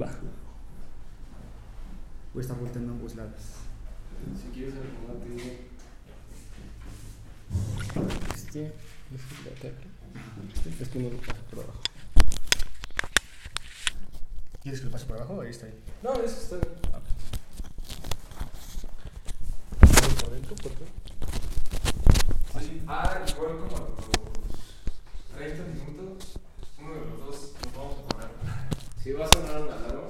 Va. Voy a estar volteando a ambos lados. Si quieres acomodarte. Este es la tecla. Es que no lo paso por abajo. ¿Quieres que lo pase por abajo? Ahí está ahí. No, eso está bien. ¿Por dentro? ¿Por qué? Sí. Ah, igual como a los 30 minutos, uno de los dos nos vamos a poner. Si va a sonar una alarma,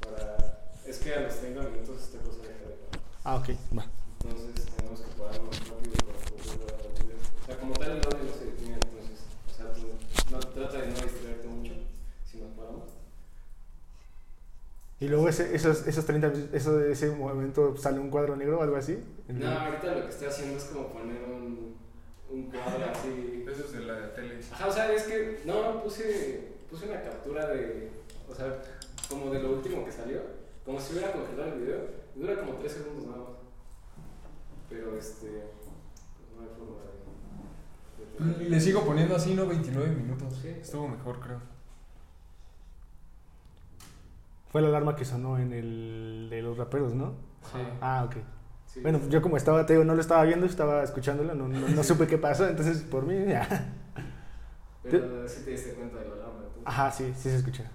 para... es que a los 30 minutos esta cosa deja de parar. Ah, ok, va. Entonces tenemos que pararnos rápido para poder grabar el video. O sea, como tal el audio no se detiene, entonces, o sea, tú no, trata de no distraerte mucho si nos paramos. Y luego ese, esos, esos 30 eso, ese momento sale un cuadro negro o algo así. No, el- ahorita lo que estoy haciendo es como poner un, un cuadro así. Eso es de la tele. Ajá, o sea, es que no, puse, puse una captura de, o sea, como de lo último que salió, como si hubiera congelado el video, y dura como 3 segundos nada más. Pero este, pues no hay forma de... Le sigo poniendo así, ¿no? 29 minutos. Sí. Estuvo mejor, creo. Fue la alarma que sonó en el de los raperos, ¿no? Ajá, Ah, ok. sí. Bueno, yo como estaba, te digo, no lo estaba viendo, estaba escuchándolo, no, no, no supe qué pasó, entonces por mí ya. Pero sí te diste cuenta de la. Ajá, sí, sí se escucha.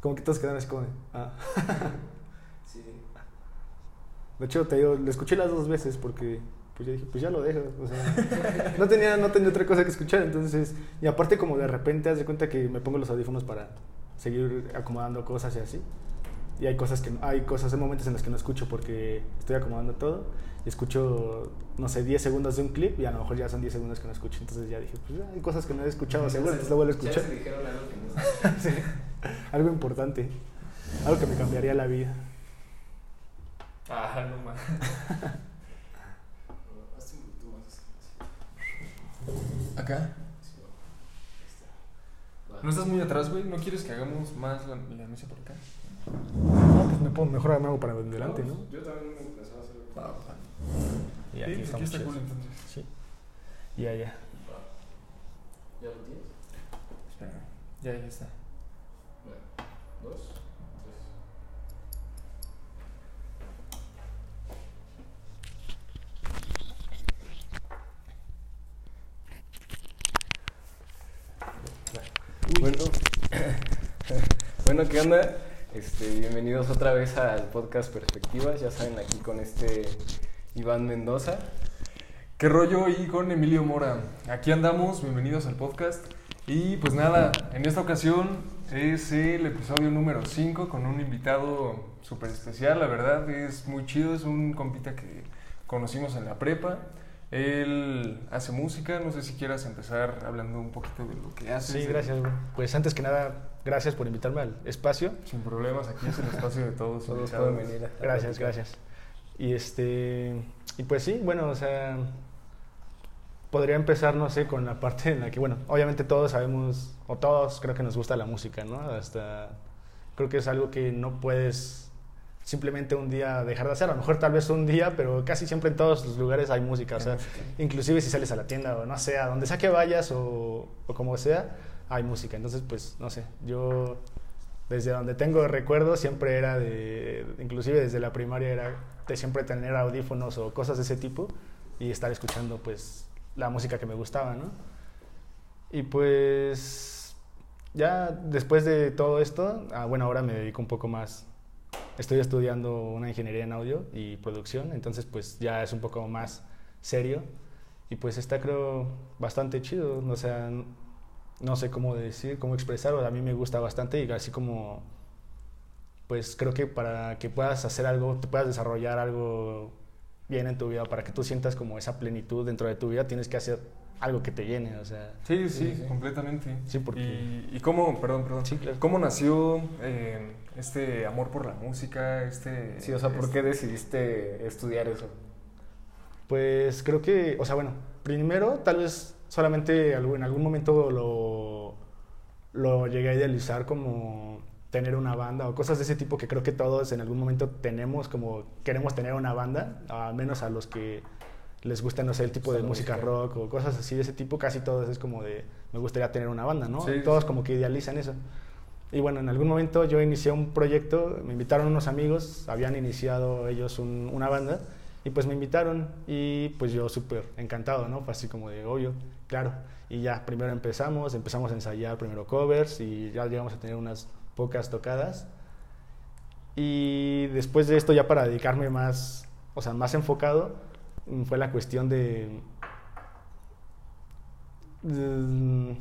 Como que todos quedaron así como de, ah. Sí. De hecho, te digo, lo escuché las dos veces porque pues yo dije, pues ya lo dejo. O sea, no tenía, no tenía otra cosa que escuchar. Entonces, y aparte, como de repente, haz de cuenta que me pongo los audífonos para seguir acomodando cosas y así. Y hay cosas que hay cosas, hay momentos en los que no escucho porque estoy acomodando todo. Escucho, no sé, 10 segundos de un clip y a lo mejor ya son 10 segundos que no escucho. Entonces ya dije, pues ya hay cosas que no he escuchado, seguro, entonces lo vuelvo a Ya escuchar. se dijeron algo que no sé. Sí. Algo importante. Algo que me cambiaría la vida. Ah, no más. ¿Acá? ¿No estás muy atrás, güey? ¿No quieres que hagamos más la, la mesa por acá? No, pues me puedo, mejor me hago para adelante, ¿no? Yo también me Va, va. Y Sí, aquí aquí estamos está cool entonces. Sí. ¿Ya lo tienes? Espera. Ya, ya está. Una, dos, tres. Bueno, bueno, ¿qué onda? Este, bienvenidos otra vez al podcast Perspectivas. Ya saben, aquí con este Iván Mendoza. ¿Qué rollo? Y con Emilio Mora. Aquí andamos, bienvenidos al podcast. Y pues nada, en esta ocasión es el episodio número 5 con un invitado súper especial, la verdad, es muy chido, es un compita que conocimos en la prepa. Él hace música, no sé si quieras empezar hablando un poquito de lo que hace. Sí, gracias. Pues antes que nada, gracias por invitarme al espacio. Sin problemas, aquí es el espacio de todos. Todos pueden venir. a- Gracias, gracias. Y este. Y pues sí, bueno, o sea. Podría empezar, no sé, con la parte en la que, bueno, obviamente todos sabemos, o todos creo que nos gusta la música, ¿no? Hasta. Creo que es algo que no puedes simplemente un día dejar de hacer. A lo mejor tal vez un día, pero casi siempre en todos los lugares hay música. O sea, inclusive si sales a la tienda o no sé, a donde sea que vayas o, o como sea, hay música. Entonces, pues, no sé, yo desde donde tengo recuerdos siempre era de, inclusive desde la primaria era de siempre tener audífonos o cosas de ese tipo y estar escuchando pues la música que me gustaba, ¿no? Y pues ya después de todo esto, ah, bueno, ahora me dedico un poco más, estoy estudiando una ingeniería en audio y producción, entonces pues ya es un poco más serio y pues está creo bastante chido, o sea, no sé cómo decir, cómo expresarlo, a mí me gusta bastante y así como, pues creo que para que puedas hacer algo, te puedas desarrollar algo bien en tu vida, para que tú sientas como esa plenitud dentro de tu vida, tienes que hacer algo que te llene, o sea, Sí, sí, completamente. Sí, porque- ¿Y, y cómo, perdón, perdón, Sí, claro. cómo nació eh, este amor por la música, este... Sí, o sea, ¿por este- qué decidiste estudiar eso? Pues creo que, o sea, bueno, primero tal vez solamente en algún momento lo, lo llegué a idealizar como tener una banda o cosas de ese tipo que creo que todos en algún momento tenemos como queremos tener una banda, al menos a los que les gusta, no sé, el tipo de música música. rock o cosas así de ese tipo, casi todos es como de me gustaría tener una banda, ¿no? Sí, todos sí. como que idealizan eso. Y bueno, en algún momento yo inicié un proyecto, me invitaron unos amigos, habían iniciado ellos un- una banda y pues me invitaron y pues yo súper encantado, ¿no? Fue así como de obvio, claro. Y ya, primero empezamos, empezamos a ensayar primero covers y ya llegamos a tener unas pocas tocadas. Y después de esto ya para dedicarme más, o sea, más enfocado, mm, fue la cuestión de... mm,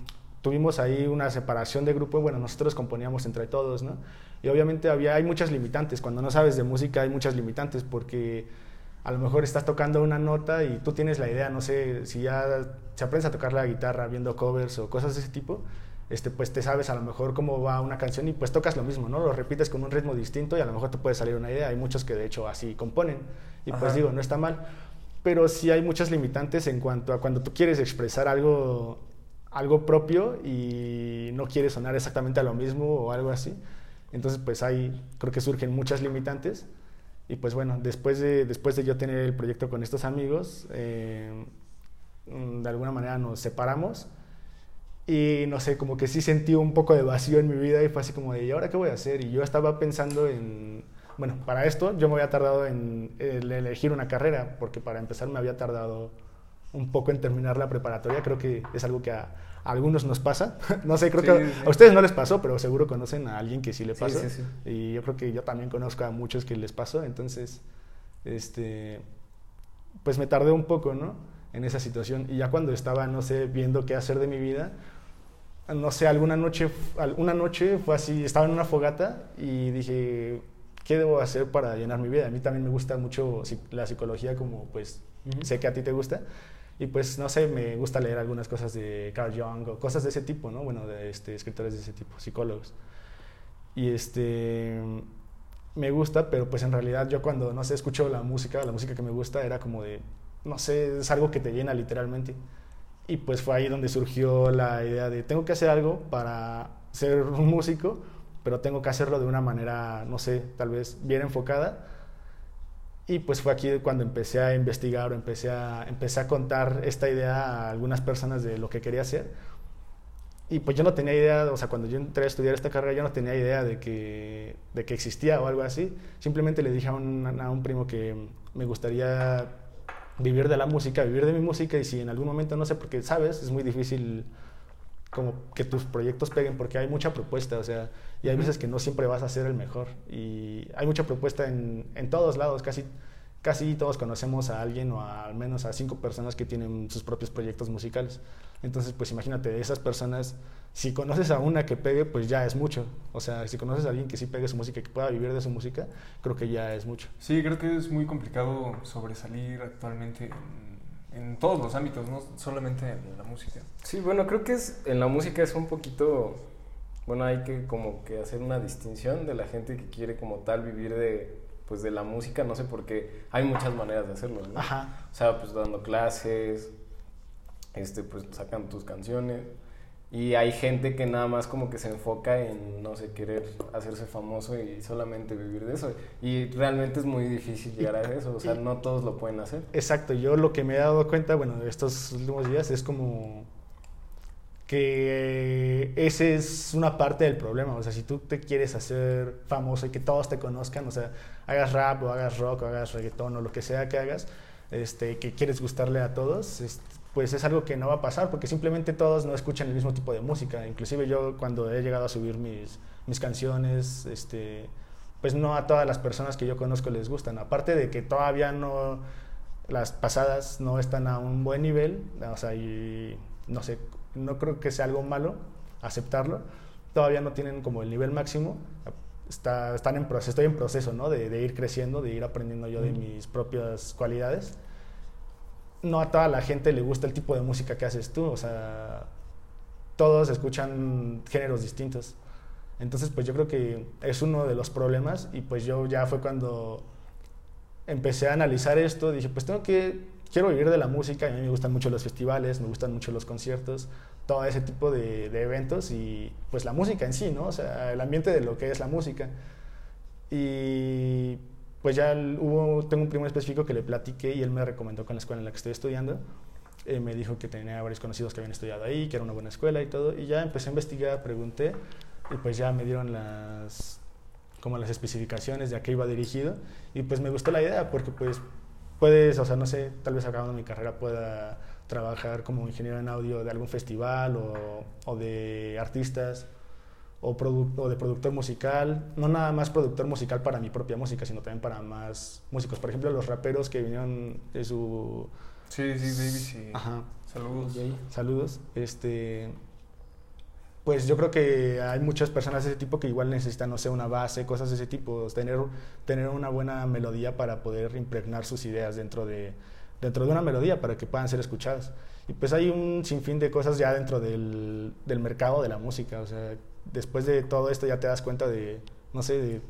tuvimos ahí una separación de grupo, bueno, nosotros componíamos entre todos, ¿no? Y obviamente había, hay muchas limitantes, cuando no sabes de música hay muchas limitantes porque a lo mejor estás tocando una nota y tú tienes la idea, no sé, si ya se aprendes a tocar la guitarra viendo covers o cosas de ese tipo, este, pues te sabes a lo mejor cómo va una canción y pues tocas lo mismo, ¿no? Lo repites con un ritmo distinto y a lo mejor te puede salir una idea. Hay muchos que de hecho así componen y pues digo, no está mal. Pero sí hay muchas limitantes en cuanto a cuando tú quieres expresar algo, algo propio y no quieres sonar exactamente a lo mismo o algo así. Entonces pues ahí creo que surgen muchas limitantes. Y pues bueno, después de, después de yo tener el proyecto con estos amigos, eh, mm, de alguna manera nos separamos y no sé, como que sí sentí un poco de vacío en mi vida y fue así como de, ¿y ahora qué voy a hacer? Y yo estaba pensando en, bueno, para esto yo me había tardado en, elegir una carrera, porque para empezar me había tardado un poco en terminar la preparatoria, creo que es algo que a, a algunos nos pasa, no sé, creo Sí, que sí. a ustedes no les pasó, pero seguro conocen a alguien que sí le pasó, sí, sí. y yo creo que yo también conozco a muchos que les pasó, entonces, este, pues me tardé un poco, ¿no? En esa situación. Y ya cuando estaba, no sé, viendo qué hacer de mi vida, no sé, alguna noche, una noche fue así, estaba en una fogata y dije, ¿qué debo hacer para llenar mi vida? A mí también me gusta mucho la psicología, como pues Ujú. sé que a ti te gusta. Y pues, no sé, me gusta leer algunas cosas de Carl Jung o cosas de ese tipo, ¿no? Bueno, de este, escritores de ese tipo, psicólogos. Y este, me gusta, pero pues en realidad yo cuando, no sé, escucho la música, la música que me gusta era como de, no sé, es algo que te llena literalmente. Y pues fue ahí donde surgió la idea de, tengo que hacer algo para ser un músico, pero tengo que hacerlo de una manera, no sé, tal vez bien enfocada. Y pues fue aquí cuando empecé a investigar o empecé a, empecé a contar esta idea a algunas personas de lo que quería hacer. Y pues yo no tenía idea, o sea, cuando yo entré a estudiar esta carrera, yo no tenía idea de que, de que existía o algo así. Simplemente le dije a un, a un primo que me gustaría vivir de la música, vivir de mi música y si en algún momento, no sé, porque sabes, es muy difícil como que tus proyectos peguen porque hay mucha propuesta, o sea, y hay veces que no siempre vas a ser el mejor y hay mucha propuesta en, en todos lados, casi, casi todos conocemos a alguien o a- al menos a cinco personas que tienen sus propios proyectos musicales. Entonces, pues imagínate, de esas personas, si conoces a una que pegue, pues ya es mucho. O sea, si conoces a alguien que sí pegue su música, que pueda vivir de su música, creo que ya es mucho. Sí, creo que es muy complicado sobresalir actualmente en, en todos los ámbitos, no solamente en la música. Sí, bueno, creo que es en la música es un poquito, bueno, hay que como que hacer una distinción de la gente que quiere como tal vivir de, pues de la música, no sé por qué, hay muchas maneras de hacerlo, ¿no? Ajá. O sea, pues dando clases, este, pues sacan tus canciones. Y hay gente que nada más como que se enfoca en, no sé, querer hacerse famoso y solamente vivir de eso. Y realmente es muy difícil llegar a eso, o sea, y- no todos lo pueden hacer. Exacto, yo lo que me he dado cuenta, bueno, de estos últimos días es como que ese es una parte del problema, o sea, si tú te quieres hacer famoso y que todos te conozcan, o sea, hagas rap o hagas rock o hagas reggaetón o lo que sea que hagas, este, que quieres gustarle a todos, pues es algo que no va a pasar porque simplemente todos no escuchan el mismo tipo de música, inclusive yo cuando he llegado a subir mis, mis canciones, este, pues no a todas las personas que yo conozco les gustan, aparte de que todavía no las pasadas no están a un buen nivel, o sea, y no sé, no creo que sea algo malo aceptarlo, todavía no tienen como el nivel máximo, está, están en proceso, estoy en proceso, ¿no? De, de ir creciendo, de ir aprendiendo yo de mis propias cualidades. No a toda la gente le gusta el tipo de música que haces tú, o sea, todos escuchan géneros distintos. Entonces, pues yo creo que es uno de los problemas y pues yo ya fue cuando empecé a analizar esto, dije, pues tengo que, quiero vivir de la música, a mí me gustan mucho los festivales, me gustan mucho los conciertos, todo ese tipo de, de eventos y pues la música en sí, ¿no? O sea, el ambiente de lo que es la música. Y pues ya hubo, tengo un primo específico que le platiqué y él me recomendó con la escuela en la que estoy estudiando. Eh, me dijo que tenía varios conocidos que habían estudiado ahí, que era una buena escuela y todo. Y ya empecé a investigar, pregunté. y pues ya me dieron las como las especificaciones de a qué iba dirigido y pues me gustó la idea porque pues puedes, o sea, no sé, tal vez acabando mi carrera pueda trabajar como ingeniero en audio de algún festival o, o de artistas o, o, de productor musical, no nada más productor musical para mi propia música, sino también para más músicos. Por ejemplo, los raperos que vinieron de su... Sí, sí, baby, sí. Ajá. Saludos. Saludos. Este, pues yo creo que hay muchas personas de ese tipo que igual necesitan, no sé, una base, cosas de ese tipo, tener, tener una buena melodía para poder impregnar sus ideas dentro de, dentro de una melodía para que puedan ser escuchadas. Y pues hay un sinfín de cosas ya dentro del, del mercado de la música, o sea, después de todo esto ya te das cuenta de, no sé, de,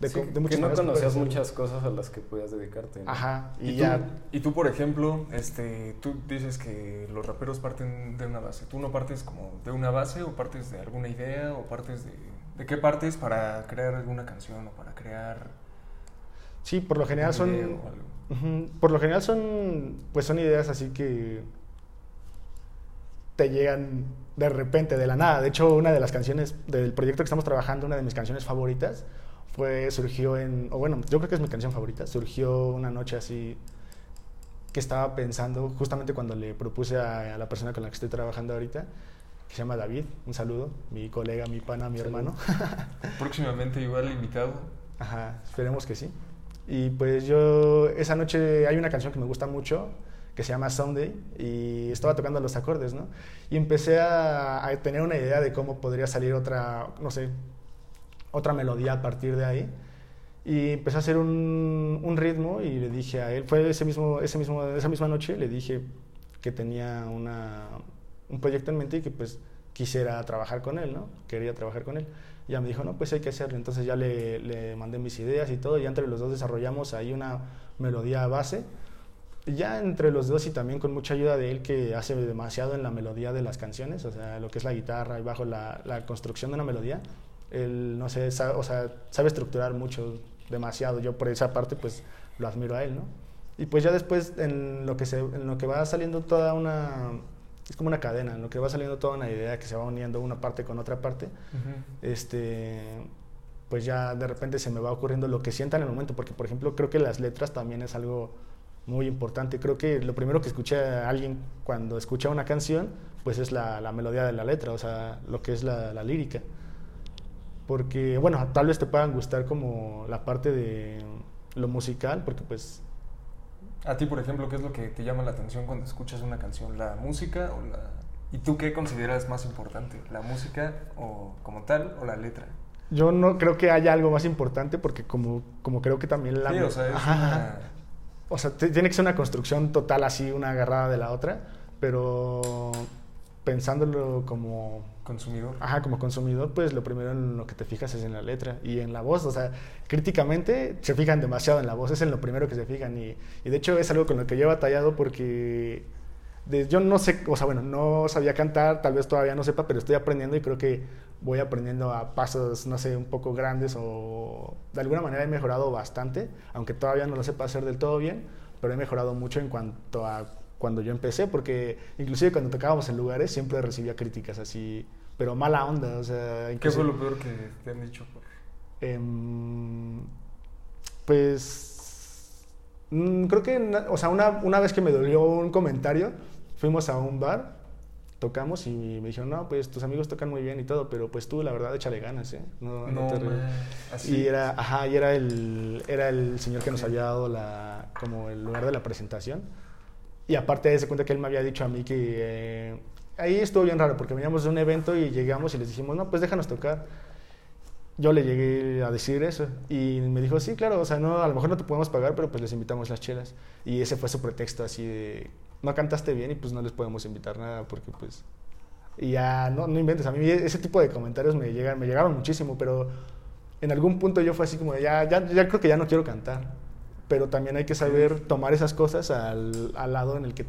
de, sí, de muchas que no conocías muchas cosas a las que podías dedicarte. ¿no? Ajá, y, ¿Y, ya... tú, y tú, por ejemplo, este, tú dices que los raperos parten de una base. ¿Tú no partes como de una base o partes de alguna idea o partes de... ¿De qué partes para crear alguna canción o para crear... Sí, por lo general son... Uh -huh, por lo general son, pues son ideas así que te llegan de repente, de la nada. De hecho, una de las canciones del proyecto que estamos trabajando, una de mis canciones favoritas, fue, surgió en, o bueno, yo creo que es mi canción favorita, surgió una noche así que estaba pensando, justamente cuando le propuse a, a la persona con la que estoy trabajando ahorita, que se llama David, un saludo, mi colega, mi pana, mi hermano. Próximamente igual invitado. Ajá, esperemos que sí. Y pues yo, esa noche hay una canción que me gusta mucho, que se llama Sunday y estaba tocando los acordes, ¿no? Y empecé a, a, tener una idea de cómo podría salir otra, no sé, otra melodía a partir de ahí. Y empecé a hacer un, un ritmo y le dije a él, fue ese mismo, ese mismo, esa misma noche, le dije que tenía una, un proyecto en mente y que pues quisiera trabajar con él, ¿no? Quería trabajar con él. Y ya me dijo, no, pues hay que hacerlo. Entonces ya le, le mandé mis ideas y todo, y entre los dos desarrollamos ahí una melodía base ya entre los dos y también con mucha ayuda de él que hace demasiado en la melodía de las canciones, o sea, lo que es la guitarra y bajo la, la construcción de una melodía, él, no sé, sabe, o sea, sabe estructurar mucho, demasiado. Yo por esa parte, pues, lo admiro a él, ¿no? Y pues ya después, en lo que, se, en lo que va saliendo toda una... Es como una cadena, en lo que va saliendo toda una idea que se va uniendo una parte con otra parte, uh -huh. este pues ya de repente se me va ocurriendo lo que sienta en el momento, porque por ejemplo creo que las letras también es algo muy importante. Creo que lo primero que escucha alguien cuando escucha una canción, pues es la, la melodía de la letra, o sea, lo que es la, la, lírica. Porque, bueno, tal vez te puedan gustar como la parte de lo musical, porque pues... A ti, por ejemplo, ¿qué es lo que te llama la atención cuando escuchas una canción? ¿La música o la...? ¿Y tú qué consideras más importante? ¿La música o como tal o la letra? Yo no creo que haya algo más importante porque como, como creo que también la... Sí, o sea, es una o sea, tiene que ser una construcción total así, una agarrada de la otra, pero pensándolo como consumidor. Ajá, como consumidor, pues lo primero en lo que te fijas es en la letra y en la voz. O sea, críticamente se fijan demasiado en la voz, es en lo primero que se fijan. Y, y de hecho es algo con lo que yo he batallado porque yo no sé, o sea, bueno, no sabía cantar, tal vez todavía no sepa, pero estoy aprendiendo y creo que voy aprendiendo a pasos, no sé, un poco grandes o de alguna manera he mejorado bastante, aunque todavía no lo sepa hacer del todo bien, pero he mejorado mucho en cuanto a cuando yo empecé, porque inclusive cuando tocábamos en lugares siempre recibía críticas así, pero mala onda, o sea... ¿Qué fue lo peor que te han dicho? Eh, pues... Mmm, creo que, o sea, una, una vez que me dolió un comentario, fuimos a un bar tocamos y me dijeron, no, pues tus amigos tocan muy bien y todo, pero pues tú la verdad échale ganas, ¿eh? No, no, no te Así. Y era, ajá, y era el, era el señor que nos había dado la, como el lugar de la presentación. Y aparte de ese cuenta que él me había dicho a mí que eh, ahí estuvo bien raro porque veníamos de un evento y llegamos y les dijimos, no, pues déjanos tocar. Yo le llegué a decir eso y me dijo, sí, claro, o sea, no, a lo mejor no te podemos pagar, pero pues les invitamos las chelas. Y ese fue su pretexto así de, no cantaste bien y pues no les podemos invitar nada porque pues y ya no, no inventes a mí ese tipo de comentarios me llegan me llegaron muchísimo pero en algún punto yo fue así como ya ya, ya creo que ya no quiero cantar pero también hay que saber tomar esas cosas al, al lado en el que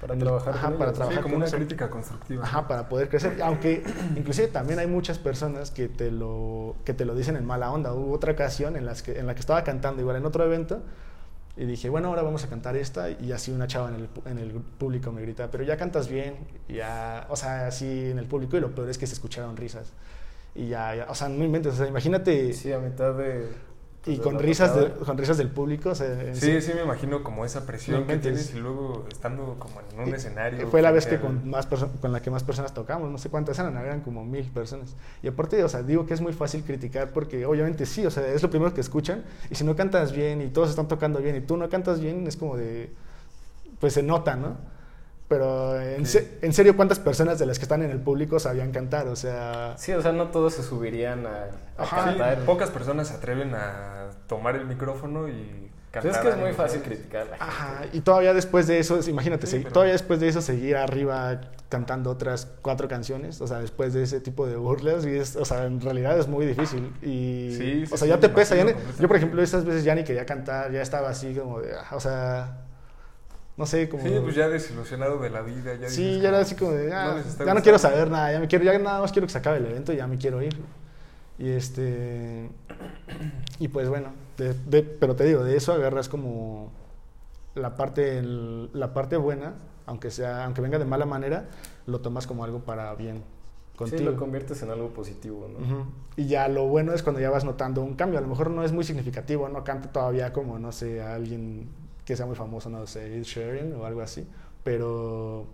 para trabajar ajá, para trabajar sí, como una crítica constructiva ajá para poder crecer aunque inclusive también hay muchas personas que te lo que te lo dicen en mala onda hubo otra ocasión en las que en la que estaba cantando igual en otro evento y dije, bueno, ahora vamos a cantar esta. Y así una chava en el, en el público me grita, pero ya cantas bien. Ya, o sea, así en el público. Y lo peor es que se escucharon risas. y ya, ya, o sea, no inventes, o sea, imagínate... Sí, a mitad de y con risas, de, con risas del público. sí, sí, me imagino como esa presión que tienes y luego estando como en un escenario. Fue la vez que con, más con la que más personas tocamos, no sé cuántas eran, eran como mil personas. Y aparte, o sea, digo que es muy fácil criticar porque obviamente sí, o sea, es lo primero que escuchan y si no cantas bien y todos están tocando bien y tú no cantas bien, es como de, pues se nota, ¿no? Pero en, en, serio, ¿cuántas personas de las que están en el público sabían cantar? O sea... Sí, o sea, no todos se subirían a, cantar. pocas personas se atreven a tomar el micrófono y cantar. es que es muy fácil criticar. Ajá, y todavía después de eso, imagínate, todavía después de eso seguir arriba cantando otras cuatro canciones, o sea, después de ese tipo de burlas, y es, o sea, en realidad es muy difícil. Y, o sea, ya te pesa. yo, por ejemplo, esas veces ya ni quería cantar, ya estaba así como de, o sea no sé, como... Sí, pues ya desilusionado de la vida. Ya sí, ya era así como de, ah, ya no quiero saber nada, ya me quiero, ya nada más quiero que se acabe el evento y ya me quiero ir. Y este... Y pues bueno, pero te digo, de eso agarras como la parte, la parte buena, aunque, sea, aunque venga de mala manera, lo tomas como algo para bien. Contigo. Sí, lo conviertes en algo positivo, ¿no? Y ya lo bueno es cuando ya vas notando un cambio. A lo mejor no es muy significativo, no canta todavía como, no sé, alguien que sea muy famoso, no sé, Ed Sheeran o algo así, pero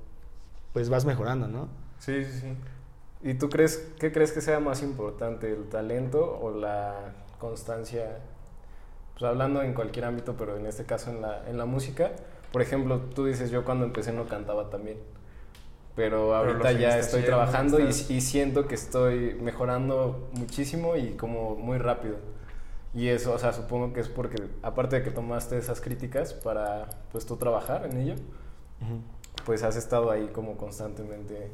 pues vas mejorando, ¿no? Sí, sí, sí. ¿Y tú crees, qué crees que sea más importante, el talento o la constancia? Pues hablando en cualquier ámbito, pero en este caso en la, en la música. Por ejemplo, tú dices, yo cuando empecé no cantaba también. Pero ahorita ya estoy trabajando y, y siento que estoy mejorando muchísimo y como muy rápido. Y eso, o sea, supongo que es porque, aparte de que tomaste esas críticas para, pues, tú trabajar en ello, pues has estado ahí como constantemente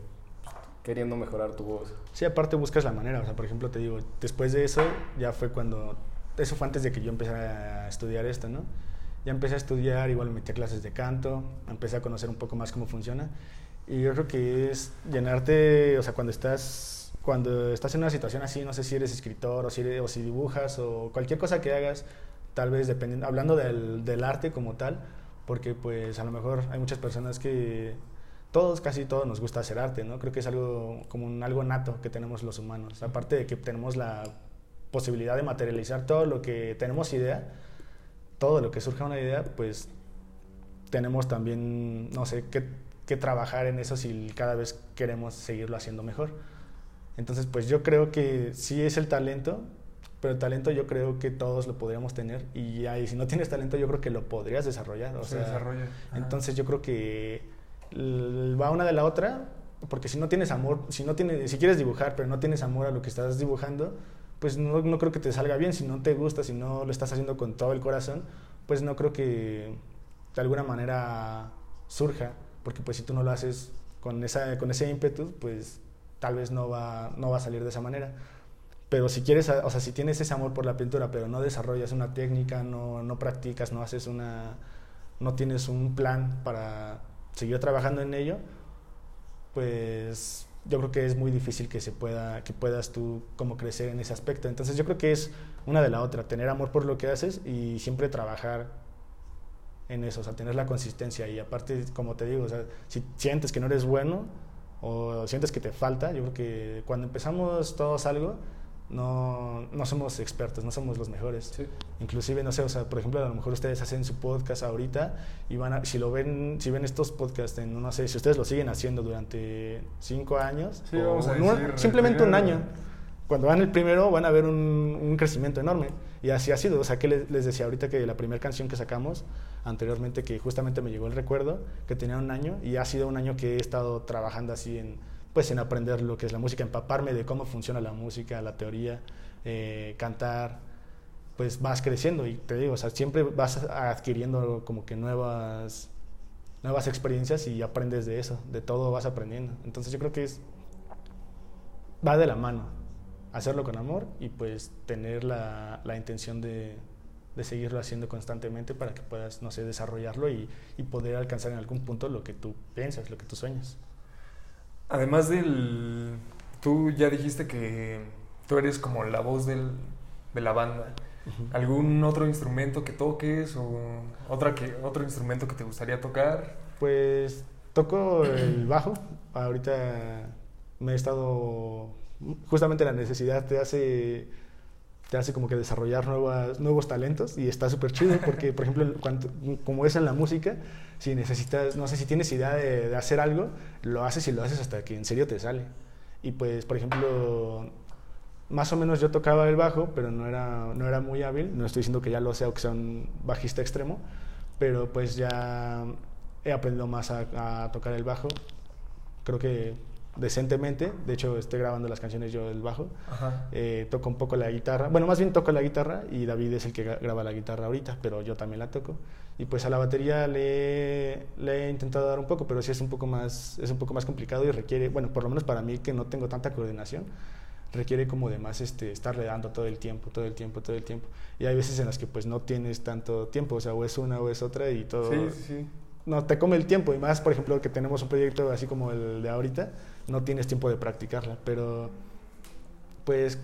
queriendo mejorar tu voz. Sí, aparte buscas la manera, o sea, por ejemplo, te digo, después de eso, ya fue cuando, eso fue antes de que yo empezara a estudiar esto, ¿no? Ya empecé a estudiar, igual me metí a clases de canto, empecé a conocer un poco más cómo funciona. Y yo creo que es llenarte, o sea, cuando estás cuando estás en una situación así, no sé si eres escritor o si, o si dibujas o cualquier cosa que hagas, tal vez dependiendo, hablando del, del, arte como tal, porque pues a lo mejor hay muchas personas que todos, casi todos nos gusta hacer arte, ¿no? Creo que es algo como un, algo nato que tenemos los humanos, aparte de que tenemos la posibilidad de materializar todo lo que tenemos idea, todo lo que surja una idea, pues tenemos también, no sé, que, que trabajar en eso si cada vez queremos seguirlo haciendo mejor. Entonces, pues yo creo que sí es el talento, pero el talento yo creo que todos lo podríamos tener y, ahí, si no tienes talento yo creo que lo podrías desarrollar. O Se desarrolla. Entonces yo creo que va una de la otra, porque si no tienes amor, si, no tienes, si quieres dibujar pero no tienes amor a lo que estás dibujando, pues no, no creo que te salga bien. Si no te gusta, si no lo estás haciendo con todo el corazón, pues no creo que de alguna manera surja, porque pues si tú no lo haces con, esa, con ese ímpetu, pues tal vez no va, no va a salir de esa manera. Pero si quieres, o sea, si tienes ese amor por la pintura, pero no desarrollas una técnica, no, no practicas, no haces una, no tienes un plan para seguir trabajando en ello, pues yo creo que es muy difícil que se pueda, que puedas tú como crecer en ese aspecto. Entonces yo creo que es una de la otra, tener amor por lo que haces y siempre trabajar en eso, o sea, tener la consistencia y aparte, como te digo, o sea, si sientes que no eres bueno, o sientes que te falta, yo creo que cuando empezamos todos algo, no, no somos expertos, no somos los mejores. Inclusive, no sé, o sea, por ejemplo, a lo mejor ustedes hacen su podcast ahorita y van a, si lo ven, si ven estos podcasts, en, no sé, si ustedes lo siguen haciendo durante cinco años, o simplemente un año cuando van el primero van a ver un, un, crecimiento enorme. Y así ha sido. O sea, que les, decía ahorita que la primera canción que sacamos anteriormente, que justamente me llegó el recuerdo, que tenía un año, y ha sido un año que he estado trabajando así en, pues, en aprender lo que es la música, empaparme de cómo funciona la música, la teoría, eh, cantar, pues vas creciendo. Y te digo, o sea, siempre vas adquiriendo como que nuevas, nuevas experiencias y aprendes de eso, de todo vas aprendiendo. Entonces yo creo que es, va de la mano hacerlo con amor y pues tener la, la intención de, de, seguirlo haciendo constantemente para que puedas, no sé, desarrollarlo y, y, poder alcanzar en algún punto lo que tú piensas, lo que tú sueñas. Además del... Tú ya dijiste que tú eres como la voz del, de la banda. ¿Algún otro instrumento que toques o otra que, otro instrumento que te gustaría tocar? Pues toco el bajo. Ahorita me he estado justamente la necesidad te hace te hace como que desarrollar nuevas, nuevos talentos y está súper chido porque, por ejemplo, cuando, como es en la música, si necesitas, no sé, si tienes idea de, de, hacer algo, lo haces y lo haces hasta que en serio te sale. Y pues, por ejemplo, más o menos yo tocaba el bajo, pero no era, no era muy hábil, no estoy diciendo que ya lo sea o que sea un bajista extremo, pero pues ya he aprendido más a, a tocar el bajo. Creo que decentemente. De hecho, estoy grabando las canciones yo del bajo. Eh, toco un poco la guitarra. Bueno, más bien toco la guitarra y David es el que graba la guitarra ahorita, pero yo también la toco. Y pues a la batería le, le, he intentado dar un poco, pero sí es un poco más es un poco más complicado y requiere, bueno, por lo menos para mí que no tengo tanta coordinación, requiere como de más este, estarle dando todo el tiempo, todo el tiempo, todo el tiempo. Y hay veces en las que pues no tienes tanto tiempo, o sea, o es una o es otra y todo... Sí, sí. No, te come el tiempo y más, por ejemplo, que tenemos un proyecto así como el de ahorita, no tienes tiempo de practicarla, pero pues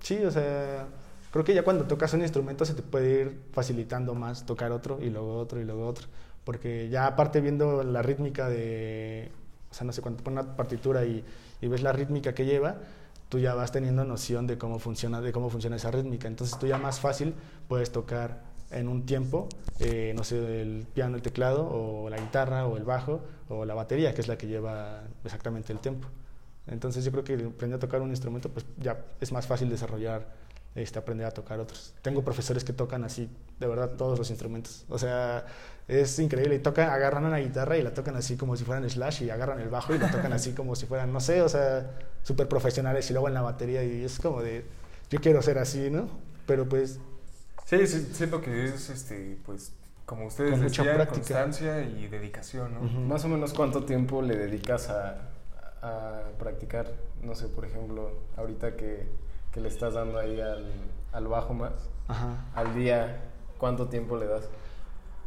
sí, o sea, creo que ya cuando tocas un instrumento se te puede ir facilitando más tocar otro y luego otro y luego otro, porque ya aparte viendo la rítmica de, o sea, no sé, cuando pones una partitura y, y ves la rítmica que lleva, tú ya vas teniendo noción de cómo funciona, de cómo funciona esa rítmica, entonces tú ya más fácil puedes tocar en un tiempo, eh, no sé, el piano, el teclado, o la guitarra, o el bajo, o la batería, que es la que lleva exactamente el tiempo. Entonces yo creo que aprender a tocar un instrumento, pues ya es más fácil desarrollar, este, aprender a tocar otros. Tengo profesores que tocan así, de verdad, todos los instrumentos. O sea, es increíble. Y tocan, agarran una guitarra y la tocan así como si fueran Slash, y agarran el bajo y la tocan así como si fueran, no sé, o sea, súper profesionales. Y luego en la batería, y es como de, yo quiero ser así, ¿no? Pero pues Sí, sí, siento que es, este, pues, como ustedes Con mucha decían, práctica. constancia y dedicación, ¿no? Más o menos cuánto tiempo le dedicas a, a practicar, no sé, por ejemplo, ahorita que, que le estás dando ahí al, al bajo más, Ajá. al día, ¿cuánto tiempo le das?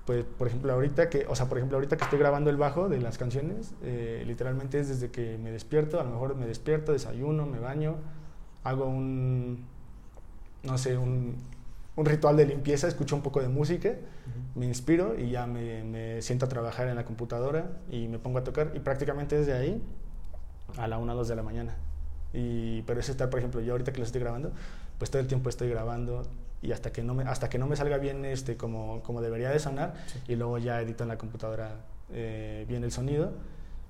Pues, por ejemplo, ahorita que, o sea, por ejemplo, ahorita que estoy grabando el bajo de las canciones, eh, literalmente es desde que me despierto, a lo mejor me despierto, desayuno, me baño, hago un, no sé, un, un ritual de limpieza, escucho un poco de música, me inspiro y ya me, me siento a trabajar en la computadora y me pongo a tocar. Y prácticamente desde ahí a la 1 o 2 de la mañana. Y, pero es estar, por ejemplo, yo ahorita que lo estoy grabando, pues todo el tiempo estoy grabando y hasta que no me, hasta que no me salga bien este, como, como debería de sonar y luego ya edito en la computadora eh, bien el sonido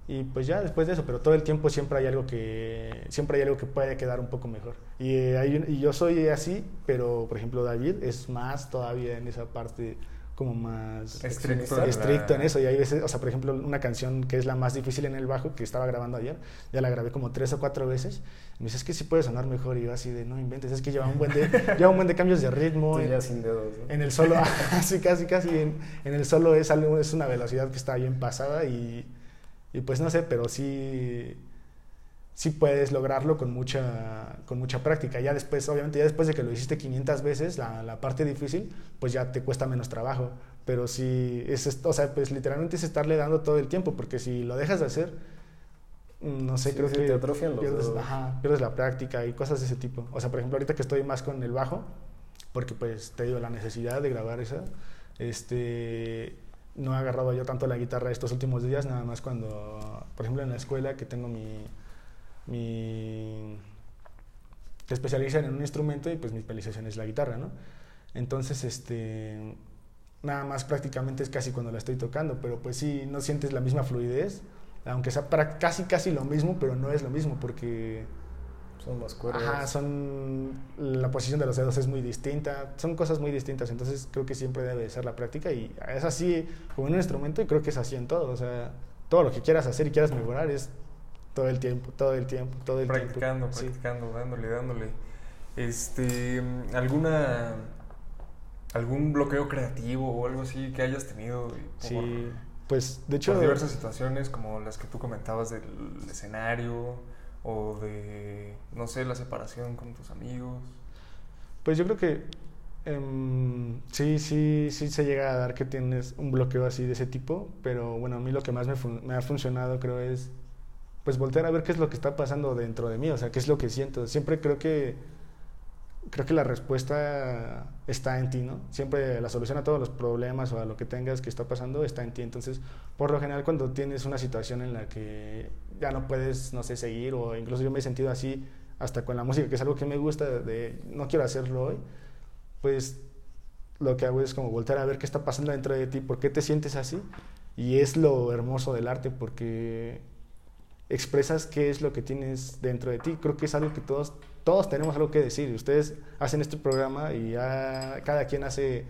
y pues ya después de eso, pero todo el tiempo siempre hay algo que siempre hay algo que puede quedar un poco mejor. Y, eh, hay un- y yo soy así, pero por ejemplo David es más todavía en esa parte como más Estricto estricto en eso y hay veces, o sea, por ejemplo, una canción que es la más difícil en el bajo que estaba grabando ayer, ya la grabé como tres o cuatro veces. Y me dice, es que sí puede sonar mejor. Y yo así de, no inventes, es que lleva un buen de, lleva un buen de cambios de ritmo. En- ya sin dedos, ¿no? en el solo, así casi, casi, en, en el solo es, algo, es una velocidad que está bien pasada y, y pues no sé, pero sí, sí puedes lograrlo con mucha, con mucha práctica. Ya después, obviamente, ya después de que lo hiciste 500 veces, la, la parte difícil, pues ya te cuesta menos trabajo. Pero sí, es, est- o sea, pues literalmente es estarle dando todo el tiempo, porque si lo dejas de hacer, mm, no sé, Sí, creo sí, que te atrofian los pierdes, ajá, pierdes la práctica y cosas de ese tipo. O sea, por ejemplo, ahorita que estoy más con el bajo, porque pues te digo la necesidad de grabar esa, este, no he agarrado yo tanto la guitarra estos últimos días, nada más cuando, por ejemplo, en la escuela que tengo mi, mi te especializan en un instrumento y pues mi especialización es la guitarra, ¿no? Entonces, este, nada más prácticamente es casi cuando la estoy tocando, pero pues sí, no sientes la misma fluidez, aunque sea para casi casi lo mismo, pero no es lo mismo porque Son más cuerdas. Ajá, son la posición de los dedos es muy distinta, son cosas muy distintas, entonces creo que siempre debe de ser la práctica y es así como en un instrumento y creo que es así en todo, o sea, todo lo que quieras hacer y quieras mejorar es todo el tiempo, todo el tiempo, todo el Practicando, tiempo. Sí. practicando, dándole, dándole. Este, ¿alguna algún bloqueo creativo o algo así que hayas tenido por, Sí, pues de hecho por diversas situaciones como las que tú comentabas del escenario o de no sé, la separación con tus amigos? Pues yo creo que em, sí, sí, sí se llega a dar que tienes un bloqueo así de ese tipo, pero bueno, a mí lo que más me, me ha funcionado creo es pues voltear a ver qué es lo que está pasando dentro de mí, o sea, qué es lo que siento. Siempre creo que creo que la respuesta está en ti, ¿no? Siempre la solución a todos los problemas o a lo que tengas que está pasando está en ti. Entonces, por lo general, cuando tienes una situación en la que ya no puedes, no sé, seguir, o incluso yo me he sentido así hasta con la música, que es algo que me gusta, de no quiero hacerlo hoy, pues lo que hago es como volver a ver qué está pasando dentro de ti, por qué te sientes así. Y es lo hermoso del arte, porque expresas qué es lo que tienes dentro de ti. Creo que es algo que todos, todos tenemos algo que decir. Ustedes hacen este programa y cada quien hace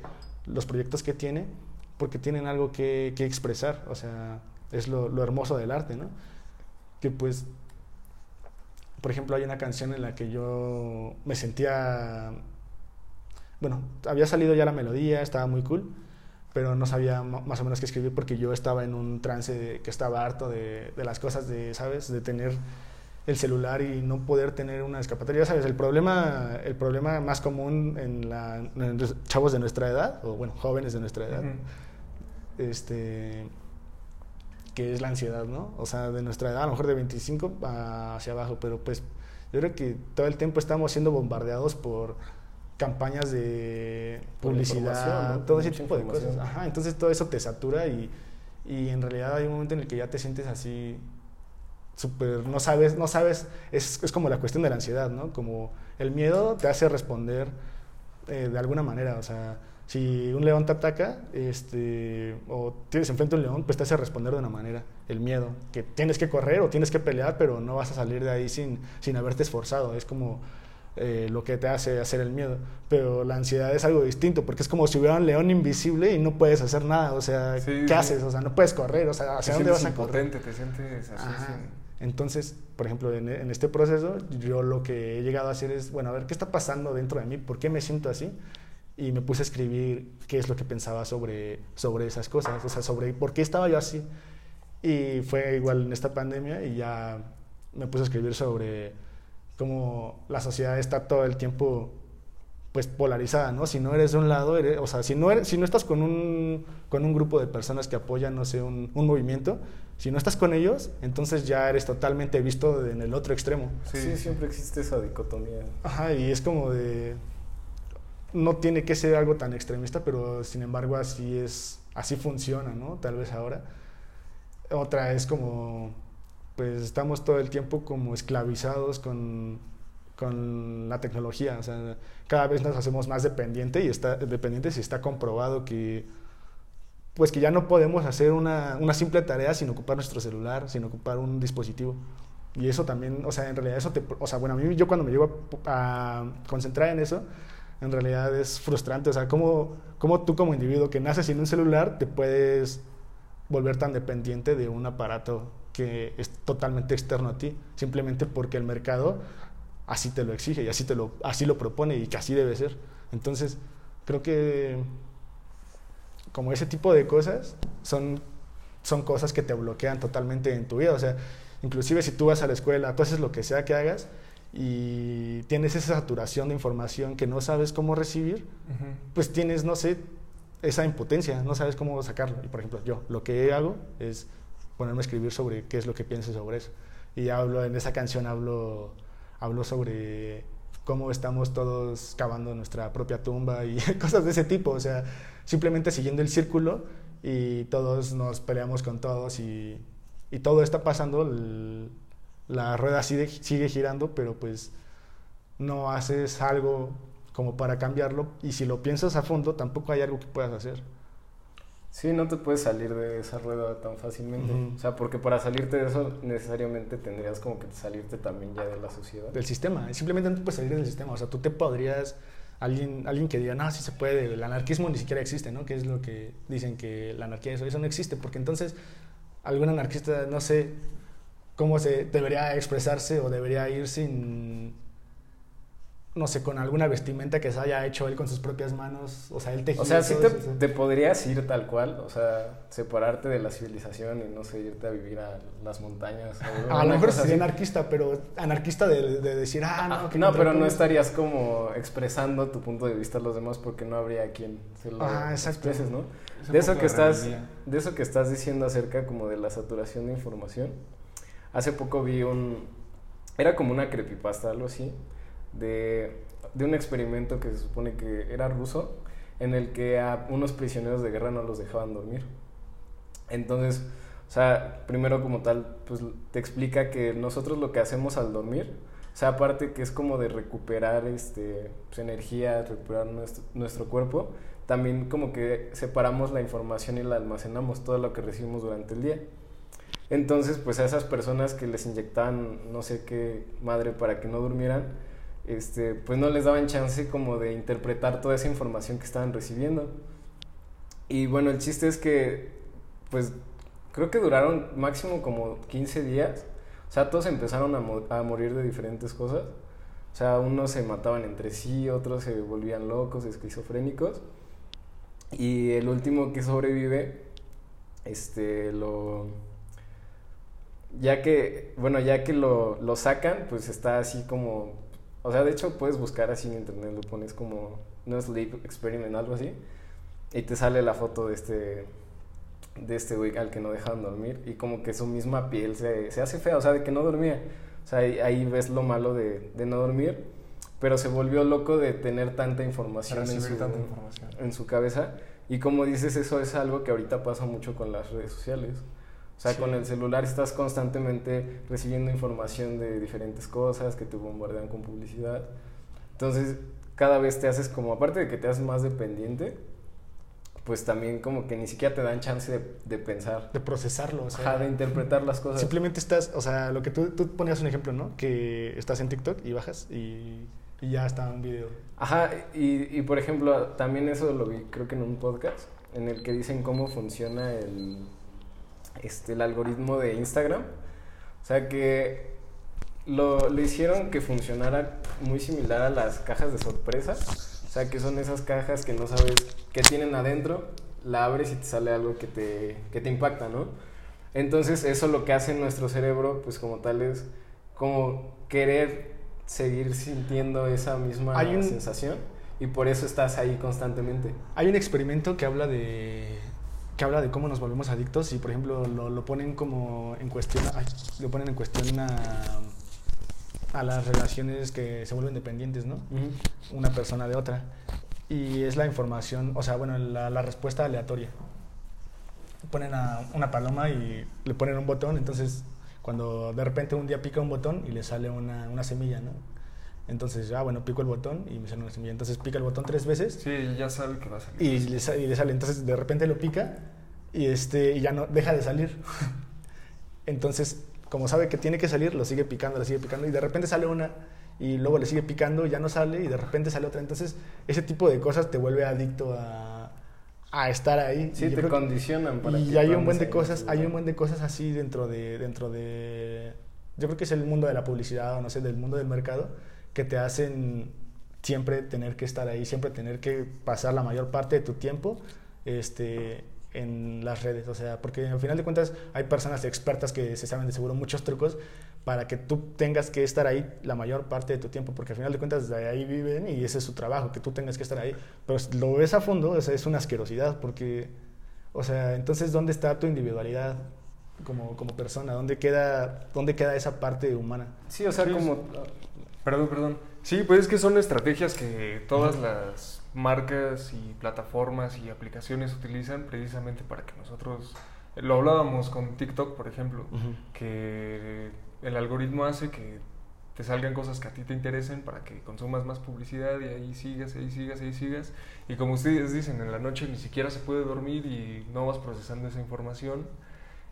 los proyectos que tiene porque tienen algo que, expresar. O sea, es lo, hermoso del arte, ¿no? Que pues, por ejemplo, hay una canción en la que yo me sentía, bueno, había salido ya la melodía, estaba muy cool pero no sabía más o menos qué escribir porque yo estaba en un trance que estaba harto de, de, las cosas de, ¿sabes? De tener el celular y no poder tener una escapatoria, ¿sabes? El problema, el problema más común en, la, en los chavos de nuestra edad, o bueno, jóvenes de nuestra edad, uh -huh. este, que es la ansiedad, ¿no? O sea, de nuestra edad, a lo mejor de 25 hacia abajo, pero pues yo creo que todo el tiempo estamos siendo bombardeados por campañas de publicidad, ¿no? todo ese tipo de cosas. Ajá, entonces todo eso te satura y, y, en realidad hay un momento en el que ya te sientes así súper, no sabes, no sabes, es, es, como la cuestión de la ansiedad, ¿no? Como el miedo te hace responder eh, de alguna manera, o sea, si un león te ataca este, o tienes enfrente a un león, pues te hace responder de una manera, el miedo, que tienes que correr o tienes que pelear, pero no vas a salir de ahí sin, sin haberte esforzado, es como eh, lo que te hace hacer el miedo. Pero la ansiedad es algo distinto, porque es como si hubiera un león invisible y no puedes hacer nada. O sea, sí, ¿qué sí. haces? O sea, no puedes correr. O sea, ¿hacia te dónde vas a correr? Te sientes así. Entonces, por ejemplo, en, en, este proceso, yo lo que he llegado a hacer es, bueno, a ver, ¿qué está pasando dentro de mí? ¿Por qué me siento así? Y me puse a escribir qué es lo que pensaba sobre, sobre esas cosas, o sea, sobre por qué estaba yo así. Y fue igual en esta pandemia y ya me puse a escribir sobre como la sociedad está todo el tiempo pues polarizada, ¿no? Si no eres de un lado, eres, o sea, si no, eres, si no estás con un, con un grupo de personas que apoyan, no sé, un, un, movimiento, si no estás con ellos, entonces ya eres totalmente visto en el otro extremo. Sí, sí siempre existe esa dicotomía. Ajá, y es como de... No tiene que ser algo tan extremista, pero sin embargo así es, así funciona, ¿no? Tal vez ahora. Otra es como pues estamos todo el tiempo como esclavizados con, con la tecnología. O sea, cada vez nos hacemos más dependiente y está, dependientes y está comprobado que, pues que ya no podemos hacer una, una, simple tarea sin ocupar nuestro celular, sin ocupar un dispositivo. Y eso también, o sea, en realidad eso te... O sea, bueno, a mí yo cuando me llego a, a concentrar en eso, en realidad es frustrante. O sea, ¿cómo, cómo tú como individuo que naces sin un celular te puedes volver tan dependiente de un aparato que es totalmente externo a ti, simplemente porque el mercado así te lo exige y así, te lo, así lo propone y que así debe ser. Entonces, creo que como ese tipo de cosas son, son cosas que te bloquean totalmente en tu vida. O sea, inclusive si tú vas a la escuela, tú haces lo que sea que hagas y tienes esa saturación de información que no sabes cómo recibir, uh -huh. pues tienes, no sé, esa impotencia, no sabes cómo sacarlo. Y por ejemplo, yo lo que hago es ponerme a escribir sobre qué es lo que pienso sobre eso. Y hablo, en esa canción hablo, hablo sobre cómo estamos todos cavando nuestra propia tumba y cosas de ese tipo, o sea, simplemente siguiendo el círculo y todos nos peleamos con todos y, y todo está pasando, el, la rueda sigue, sigue girando, pero pues no haces algo como para cambiarlo y si lo piensas a fondo tampoco hay algo que puedas hacer. Sí, no te puedes salir de esa rueda tan fácilmente. Uh -huh. O sea, porque para salirte de eso necesariamente tendrías como que salirte también ya de la sociedad. Del sistema. Simplemente no te puedes salir del sistema. O sea, tú te podrías... Alguien, alguien que diga, no, sí se puede, el anarquismo ni siquiera existe, ¿no? Que es lo que dicen que la anarquía, eso, eso no existe, porque entonces algún anarquista, no sé cómo se debería expresarse o debería ir sin, no sé, con alguna vestimenta que se haya hecho él con sus propias manos, o sea, él tejido. O sea, sí te, te, podrías ir tal cual, o sea, separarte de la civilización y no sé, irte a vivir a las montañas. O a lo mejor sería anarquista, pero anarquista de, de decir, ah, no, que no, no pero no estarías como expresando tu punto de vista a los demás porque no habría quien se lo ah, exacto. expreses, ¿no? de eso que estás, de eso que estás diciendo acerca como de la saturación de información. Hace poco vi un, era como una creepypasta, algo así de de un experimento que se supone que era ruso, en el que a unos prisioneros de guerra no los dejaban dormir. Entonces, o sea, primero como tal, pues te explica que nosotros lo que hacemos al dormir, o sea, aparte que es como de recuperar este, pues, energía, recuperar nuestro, nuestro cuerpo, también como que separamos la información y la almacenamos, todo lo que recibimos durante el día. Entonces, pues a esas personas que les inyectaban no sé qué madre para que no durmieran, este, pues no les daban chance como de interpretar toda esa información que estaban recibiendo. Y bueno, el chiste es que, pues creo que duraron máximo como 15 días. O sea, todos empezaron a, morir de diferentes cosas. O sea, unos se mataban entre sí, otros se volvían locos, esquizofrénicos. Y el último que sobrevive, este, lo... Ya que, bueno, ya que lo, lo sacan, pues está así como... O sea, de hecho puedes buscar así en internet, lo pones como No Sleep Experiment, algo así. Y te sale la foto de este de este güey al que no dejaban dormir y como que su misma piel se, se hace fea, o sea, de que no dormía. O sea, ahí, ahí ves lo malo de, de, no dormir, pero se volvió loco de tener tanta información, en su, tanta información en su cabeza. Y como dices, eso es algo que ahorita pasa mucho con las redes sociales. O sea, sí. con el celular estás constantemente recibiendo información de diferentes cosas que te bombardean con publicidad. Entonces, cada vez te haces como, aparte de que te haces más dependiente, pues también como que ni siquiera te dan chance de, de pensar. De procesarlo, o sea. Ajá, de interpretar las cosas. Simplemente estás, o sea, lo que tú, tú ponías un ejemplo, ¿no? Que estás en TikTok y bajas y, y ya está un video. Ajá, y, y, por ejemplo, también eso lo vi creo que en un podcast, en el que dicen cómo funciona el, este, el algoritmo de Instagram. O sea, que lo, lo hicieron que funcionara muy similar a las cajas de sorpresa. O sea, que son esas cajas que no sabes qué tienen adentro, la abres y te sale algo que te, que te impacta, ¿no? Entonces, eso lo que hace nuestro cerebro, pues como tal, es como querer seguir sintiendo esa misma Hay un- sensación y por eso estás ahí constantemente. Hay un experimento que habla de que habla de cómo nos volvemos adictos y por ejemplo lo, lo ponen como en cuestión ay, lo ponen en cuestión a, a las relaciones que se vuelven dependientes, ¿no? Una persona de otra. Y es la información, o sea, bueno, la, la respuesta aleatoria. Ponen a una paloma y le ponen un botón, entonces cuando de repente un día pica un botón y le sale una, una semilla, ¿no? Entonces, ah, bueno, pico el botón y me sale una semilla. Entonces pica el botón tres veces Sí, ya sabe que va a salir. y le, y le sale. Entonces de repente lo pica y, este, y ya no deja de salir. Entonces, como sabe que tiene que salir, lo sigue picando, lo sigue picando y de repente sale una y luego le sigue picando, ya no sale y de repente sale otra. Entonces, ese tipo de cosas te vuelve adicto a, a estar ahí. Sí, Y te creo que- condicionan para y que hay un buen de cosas, hay un buen de cosas así dentro de, dentro de, yo creo que es el mundo de la publicidad o no sé, del mundo del mercado, que te hacen siempre tener que estar ahí, siempre tener que pasar la mayor parte de tu tiempo, este, en las redes, o sea, porque al final de cuentas hay personas expertas que se saben de seguro muchos trucos para que tú tengas que estar ahí la mayor parte de tu tiempo, porque al final de cuentas de ahí viven y ese es su trabajo, que tú tengas que estar ahí, pero si lo ves a fondo, o sea, es una asquerosidad, porque, o sea, entonces, ¿dónde está tu individualidad como, como persona? ¿Dónde queda, ¿Dónde queda esa parte humana? Sí, o sea, Sí, como... Perdón, perdón. Sí, pues es que son estrategias que todas las marcas y plataformas y aplicaciones utilizan precisamente para que nosotros... Lo hablábamos con TikTok, por ejemplo, que el algoritmo hace que te salgan cosas que a ti te interesen para que consumas más publicidad y ahí sigas, ahí sigas, ahí sigas. Y como ustedes dicen, en la noche ni siquiera se puede dormir y no vas procesando esa información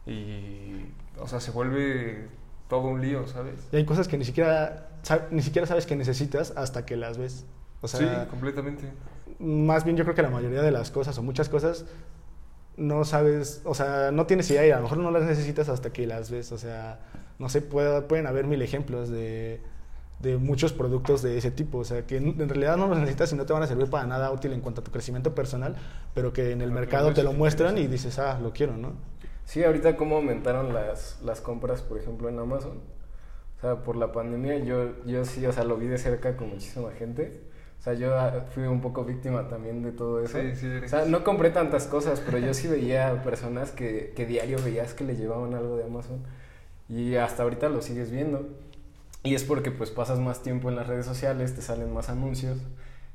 y, o sea, se vuelve todo un lío, ¿sabes? Y hay cosas que ni siquiera, ni siquiera sabes que necesitas hasta que las ves. O sea, sí, completamente. más bien yo creo que la mayoría de las cosas o muchas cosas no sabes, o sea, no tienes idea y a lo mejor no las necesitas hasta que las ves. O sea, no sé, puede- pueden haber mil ejemplos de, de muchos productos de ese tipo. O sea, que en realidad no los necesitas y no te van a servir para nada útil en cuanto a tu crecimiento personal, pero que en el Pero mercado te lo muestran y dices, ah, lo quiero, ¿no? Sí, ahorita cómo aumentaron las, las compras, por ejemplo, en Amazon. O sea, por la pandemia yo, yo sí, o sea, lo vi de cerca con muchísima gente. O sea, yo ah, fui un poco víctima también de todo eso. Sí, sí, O sea, no compré tantas cosas, pero yo sí veía personas que, que diario veías que le llevaban algo de Amazon. Y hasta ahorita lo sigues viendo. Y es porque pues pasas más tiempo en las redes sociales, te salen más anuncios.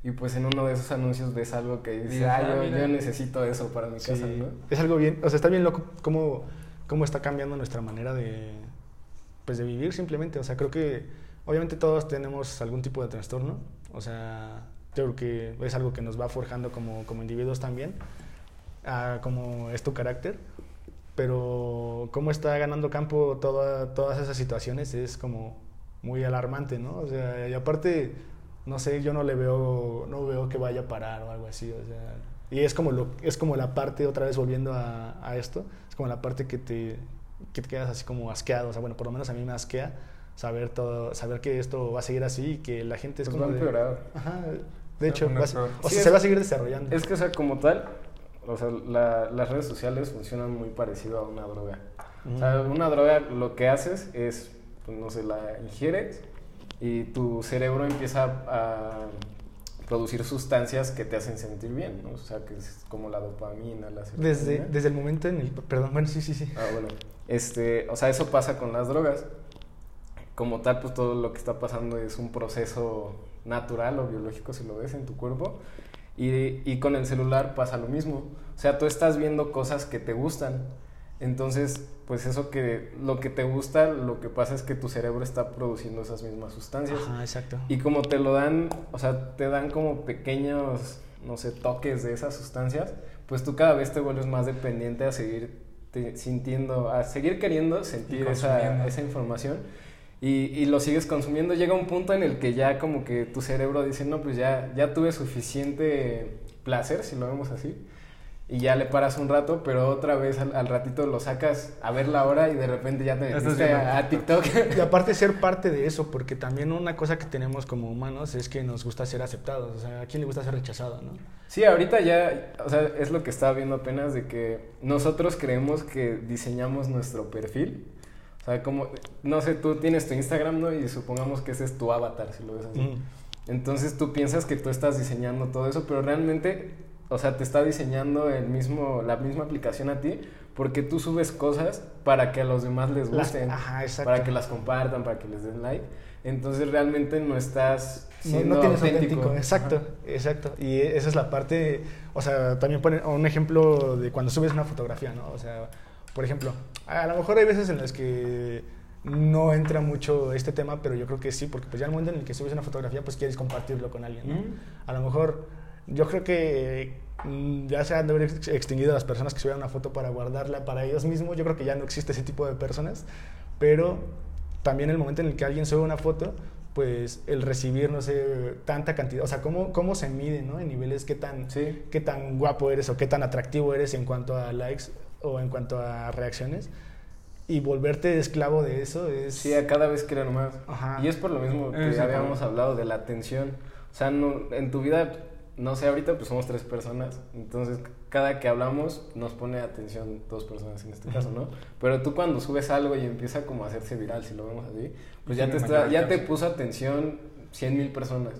Y pues en uno de esos anuncios ves algo que dices, ah, ah, yo, mira". yo necesito eso para mi Sí, casa, ¿no? Es algo bien, o sea, está bien loco cómo, cómo está cambiando nuestra manera de, pues, de vivir simplemente. O sea, creo que obviamente todos tenemos algún tipo de trastorno. O sea, yo creo que es algo que nos va forjando como, como individuos también, a como es tu carácter. Pero cómo está ganando campo toda, todas esas situaciones es como muy alarmante, ¿no? O sea, y aparte, no sé, yo no le veo, no veo que vaya a parar o algo así, o sea, y es como, lo, es como la parte, otra vez volviendo a, a esto, es como la parte que te, que te quedas así como asqueado, o sea, bueno, por lo menos a mí me asquea saber todo, saber que esto va a seguir así y que la gente es Pues como va a de- empeorar. Ajá, va de hecho, va a o Sí, sea, es- se va a seguir desarrollando. Es que, o sea, como tal, o sea, la- las redes sociales funcionan muy parecido a una droga. O sea, Mm. una droga lo que haces es, pues, no sé, la ingieres y tu cerebro empieza a producir sustancias que te hacen sentir bien, ¿no? O sea, que es como la dopamina, la Desde, serotonina. desde el momento en el... Perdón, bueno, sí, sí, sí. Ah, bueno. Este, o sea, eso pasa con las drogas. Como tal, pues todo lo que está pasando es un proceso natural o biológico, si lo ves en tu cuerpo. Y, y con el celular pasa lo mismo. O sea, tú estás viendo cosas que te gustan. Entonces, pues eso que lo que te gusta, lo que pasa es que tu cerebro está produciendo esas mismas sustancias. Ajá, exacto. Y como te lo dan, o sea, te dan como pequeños, no sé, toques de esas sustancias, pues tú cada vez te vuelves más dependiente a seguir te- sintiendo, a seguir queriendo sentir esa, esa información. Y, y lo sigues consumiendo. Llega un punto en el que ya como que tu cerebro dice, no, pues ya, ya tuve suficiente placer, si lo vemos así. Y ya le paras un rato, pero otra vez al, al ratito lo sacas a ver la hora y de repente ya te metiste a, a TikTok. Y aparte ser parte de eso, porque también una cosa que tenemos como humanos es que nos gusta ser aceptados. O sea, ¿a quién le gusta ser rechazado, no? Sí, ahorita ya, o sea, es lo que estaba viendo apenas de que nosotros creemos que diseñamos nuestro perfil. O sea, como, no sé, tú tienes tu Instagram, ¿no? Y supongamos que ese es tu avatar, si lo ves así. Mm. Entonces tú piensas que tú estás diseñando todo eso, pero realmente, o sea, te está diseñando el mismo, la misma aplicación a ti, porque tú subes cosas para que a los demás les Las- gusten, ajá, para que las compartan, para que les den like. Entonces realmente no estás No, siendo no tienes auténtico. auténtico, exacto, Ajá. exacto. Y esa es la parte, o sea, también pone un ejemplo de cuando subes una fotografía, ¿no? O sea, por ejemplo, a lo mejor hay veces en las que no entra mucho este tema, pero yo creo que sí, porque pues ya el momento en el que subes una fotografía, pues quieres compartirlo con alguien, ¿no? A lo mejor, yo creo que mm, ya se han de haber ex- extinguido las personas que subían una foto para guardarla para ellos mismos, yo creo que ya no existe ese tipo de personas, pero también el momento en el que alguien sube una foto, pues el recibir, no sé, tanta cantidad, o sea, cómo, cómo se mide, ¿no? En niveles, qué tan, Sí. qué tan guapo eres o qué tan atractivo eres en cuanto a likes o en cuanto a reacciones. Y volverte esclavo de eso es... Sí, a cada vez quieren más. Ajá. Y es por lo mismo que sí, habíamos hablado de la atención. O sea, no- en tu vida, no sé, ahorita pues somos tres personas. Entonces, cada que hablamos nos pone atención dos personas en este caso, ¿no? Pero tú cuando subes algo y empieza como a hacerse viral, si lo vemos así, pues ya te, está, ya te puso atención 100 mil personas.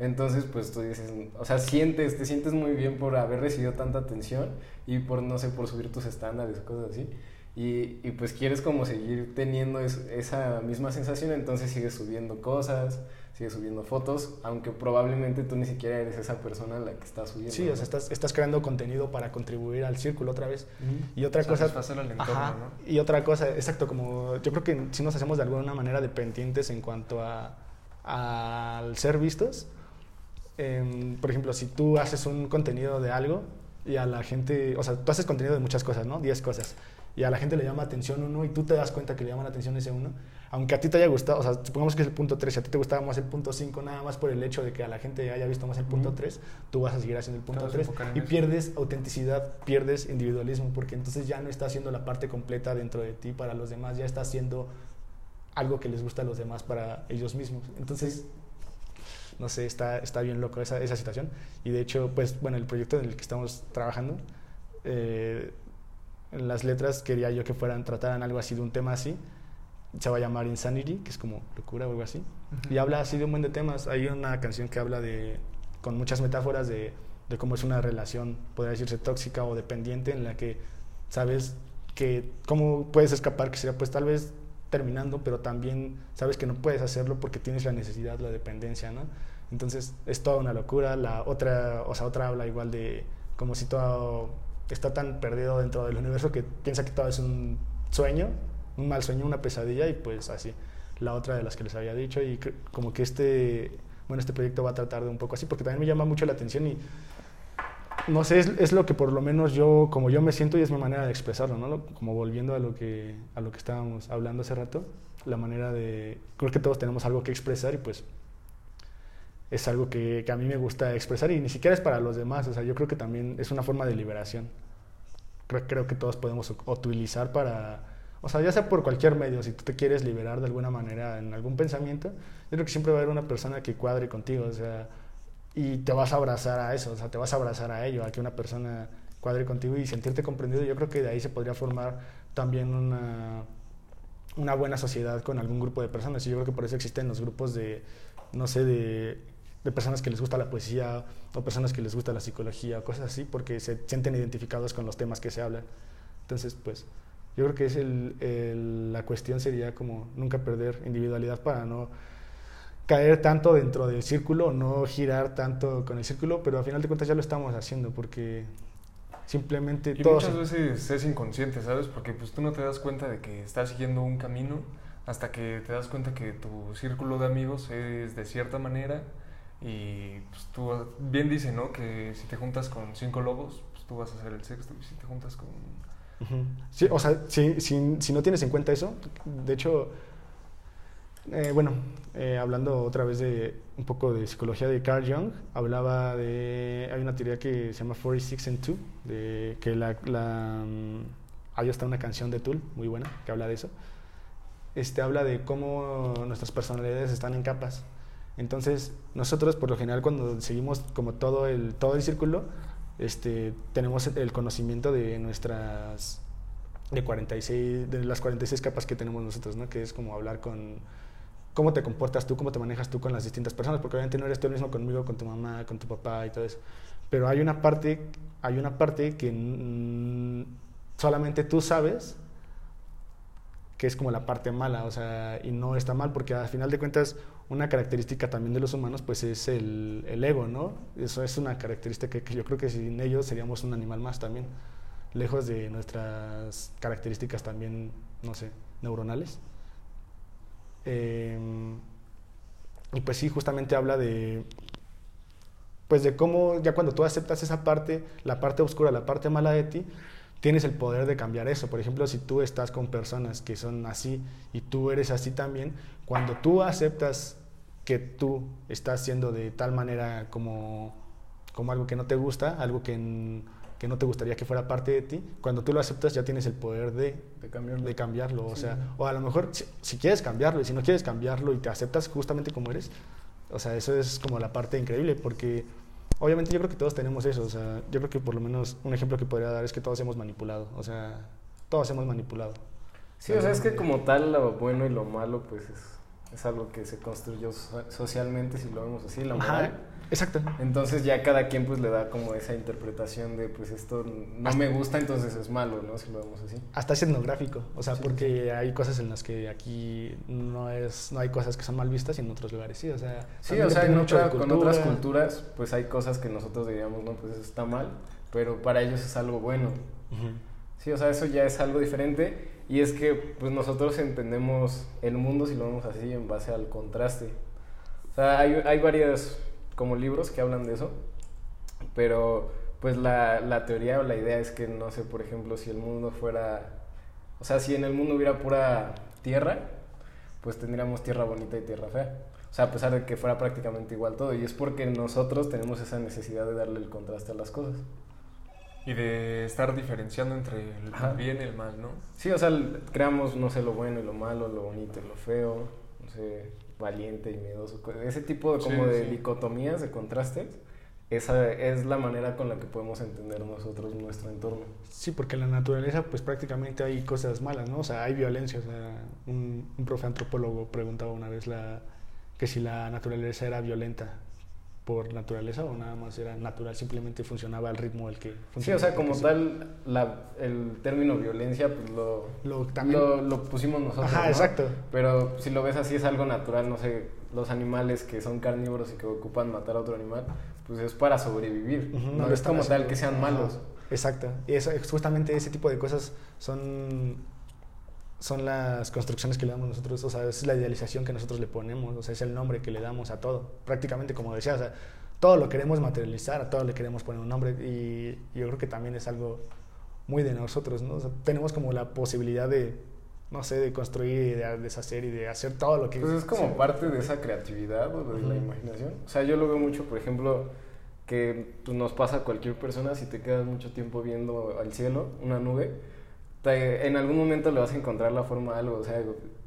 Entonces, pues tú dices, o sea, sientes, te sientes muy bien por haber recibido tanta atención y por, no sé, por subir tus estándares, cosas así. Y, y pues quieres como seguir teniendo es- esa misma sensación, entonces sigues subiendo cosas, sigues subiendo fotos, aunque probablemente tú ni siquiera eres esa persona la que está subiendo. Sí, o sea, estás, estás creando contenido para contribuir al círculo otra vez. Y otra cosa... Entorno, Ajá, ¿no? Y otra cosa, exacto, como yo creo que sí nos hacemos de alguna manera dependientes en cuanto a al ser vistos. Em, por ejemplo, si tú haces un contenido de algo y a la gente, o sea, tú haces contenido de muchas cosas, ¿no? 10 cosas. Y a la gente le llama atención uno y tú te das cuenta que le llama la atención ese uno. Aunque a ti te haya gustado, o sea, supongamos que es el punto 3 y a ti te gustaba más el punto 5, nada más por el hecho de que a la gente haya visto más el punto Ujú. 3, tú vas a seguir haciendo el punto vas a 3 enfocar en y eso. pierdes autenticidad, pierdes individualismo, porque entonces ya no estás haciendo la parte completa dentro de ti para los demás, ya estás haciendo algo que les gusta a los demás para ellos mismos. Entonces, no sé, está, está bien loco esa, esa situación. Y de hecho, pues bueno, el proyecto en el que estamos trabajando, eh, en las letras quería yo que fueran, trataran algo así de un tema así. Se va a llamar Insanity, que es como locura o algo así. Ujú. Y habla así de un buen de temas. Hay una canción que habla de, con muchas metáforas de, de cómo es una relación, podría decirse tóxica o dependiente, en la que sabes que cómo puedes escapar, que sería pues tal vez terminando, pero también sabes que no puedes hacerlo porque tienes la necesidad, la dependencia, ¿no? Entonces es toda una locura. La otra, o sea, otra habla igual de como si todo está tan perdido dentro del universo que piensa que todo es un sueño, un mal sueño, una pesadilla y pues así. La otra de las que les había dicho y como que este, bueno, este proyecto va a tratar de un poco así porque también me llama mucho la atención y no sé, es, es, lo que por lo menos yo, como yo me siento y es mi manera de expresarlo, ¿no? Como volviendo a lo que, a lo que estábamos hablando hace rato, la manera de, creo que todos tenemos algo que expresar y pues es algo que, que, a mí me gusta expresar y ni siquiera es para los demás, o sea, yo creo que también es una forma de liberación. Creo, creo que todos podemos utilizar para, o sea, ya sea por cualquier medio, si tú te quieres liberar de alguna manera en algún pensamiento, yo creo que siempre va a haber una persona que cuadre contigo, o sea, y te vas a abrazar a eso, o sea, te vas a abrazar a ello, a que una persona cuadre contigo y sentirte comprendido. Yo creo que de ahí se podría formar también una, una buena sociedad con algún grupo de personas. Y yo creo que por eso existen los grupos de, no sé, de, de personas que les gusta la poesía o personas que les gusta la psicología o cosas así, porque se sienten identificados con los temas que se hablan. Entonces, pues, yo creo que es el, el, la cuestión sería como nunca perder individualidad para no caer tanto dentro del círculo, no girar tanto con el círculo, pero al final de cuentas ya lo estamos haciendo porque simplemente y muchas veces es inconsciente, ¿sabes? Porque pues tú no te das cuenta de que estás siguiendo un camino hasta que te das cuenta que tu círculo de amigos es de cierta manera y pues tú bien dice, ¿no? Que si te juntas con cinco lobos, pues tú vas a ser el sexto y si te juntas con... Sí, o sea, si, si, si no tienes en cuenta eso, de hecho eh, bueno, eh, hablando otra vez de un poco de psicología de Carl Jung, hablaba de. Hay una teoría que se llama 46 and 2, de que la. la hay hasta una canción de Tool muy buena que habla de eso. Este habla de cómo nuestras personalidades están en capas. Entonces, nosotros, por lo general, cuando seguimos como todo el, todo el círculo, este, tenemos el conocimiento de nuestras. De, 46, de las 46 capas que tenemos nosotros, ¿no? Que es como hablar con cómo te comportas tú, cómo te manejas tú con las distintas personas, porque obviamente no eres tú el mismo conmigo, con tu mamá, con tu papá y todo eso. Pero hay una parte, hay una parte que solamente tú sabes que es como la parte mala, o sea, y no está mal, porque al final de cuentas una característica también de los humanos pues es el, el ego, ¿no? Eso es una característica que, yo creo que sin ellos seríamos un animal más también, lejos de nuestras características también, no sé, neuronales. Eh, y pues sí, justamente habla de, pues de cómo ya cuando tú aceptas esa parte, la parte oscura, la parte mala de ti, tienes el poder de cambiar eso. Por ejemplo, si tú estás con personas que son así y tú eres así también, cuando tú aceptas que tú estás siendo de tal manera como, como algo que no te gusta, algo que que no te gustaría que fuera parte de ti, cuando tú lo aceptas ya tienes el poder de, de cambiarlo. De cambiarlo. O, sea, o a lo mejor si, si, quieres cambiarlo y si no quieres cambiarlo y te aceptas justamente como eres, o sea, eso es como la parte increíble porque obviamente yo creo que todos tenemos eso. O sea, yo creo que por lo menos un ejemplo que podría dar es que todos hemos manipulado. O sea, todos hemos manipulado. Sí, o sea, es que como tal lo bueno y lo malo pues es, es algo que se construyó socialmente, si lo vemos así, la moral. Ajá. Exacto. Entonces ya cada quien pues le da como esa interpretación de pues esto no Hasta- me gusta, entonces es malo, ¿no? Si lo vemos así. Hasta es etnográfico, o sea, Sí, porque hay cosas en las que aquí no es no hay cosas que son mal vistas y en otros lugares sí, o sea, Sí, o sea, en otra- con otras culturas pues hay cosas que nosotros diríamos, no, pues eso está mal, pero para ellos es algo bueno. Ujú. Sí, o sea, eso ya es algo diferente y es que pues nosotros entendemos el mundo, si lo vemos así, en base al contraste. O sea, hay, hay varios como libros que hablan de eso, pero pues la, la teoría o la idea es que, no sé, por ejemplo, si el mundo fuera, o sea, si en el mundo hubiera pura tierra, pues tendríamos tierra bonita y tierra fea. O sea, a pesar de que fuera prácticamente igual todo, y es porque nosotros tenemos esa necesidad de darle el contraste a las cosas. Y de estar diferenciando entre el Ajá. bien y el mal, ¿no? Sí, o sea, creamos, no sé, lo bueno y lo malo, lo bonito y lo feo, no sé, valiente y miedoso. Ese tipo de, como Sí, de sí. dicotomías, de contrastes, esa es la manera con la que podemos entender nosotros nuestro entorno. Sí, porque en la naturaleza pues prácticamente hay cosas malas, ¿no? O sea, hay violencia, o sea, un, un profe antropólogo preguntaba una vez la, que si la naturaleza era violenta, por naturaleza o nada más era natural, simplemente funcionaba al ritmo el que Sí, funcionaba. o sea, como Sí. tal, la, el término violencia, pues lo, Lo, también, lo, lo pusimos nosotros. Ajá, ¿no? exacto. Pero si lo ves así, es algo natural, no sé, los animales que son carnívoros y que ocupan matar a otro animal, pues es para sobrevivir. No es como tal que sean malos. Exacto. Y eso, justamente ese tipo de cosas son, son las construcciones que le damos nosotros, o sea, es la idealización que nosotros le ponemos, o sea, es el nombre que le damos a todo. Prácticamente, como decía, o sea, todo lo queremos materializar, a todo le queremos poner un nombre y yo creo que también es algo muy de nosotros, ¿no? O sea, tenemos como la posibilidad de, no sé, de construir y de deshacer y de hacer todo lo que... Pues es como parte de esa creatividad o de la imaginación. O sea, yo lo veo mucho, por ejemplo, que pues, nos pasa a cualquier persona si te quedas mucho tiempo viendo al cielo, una nube, te- en algún momento le vas a encontrar la forma a algo, o sea,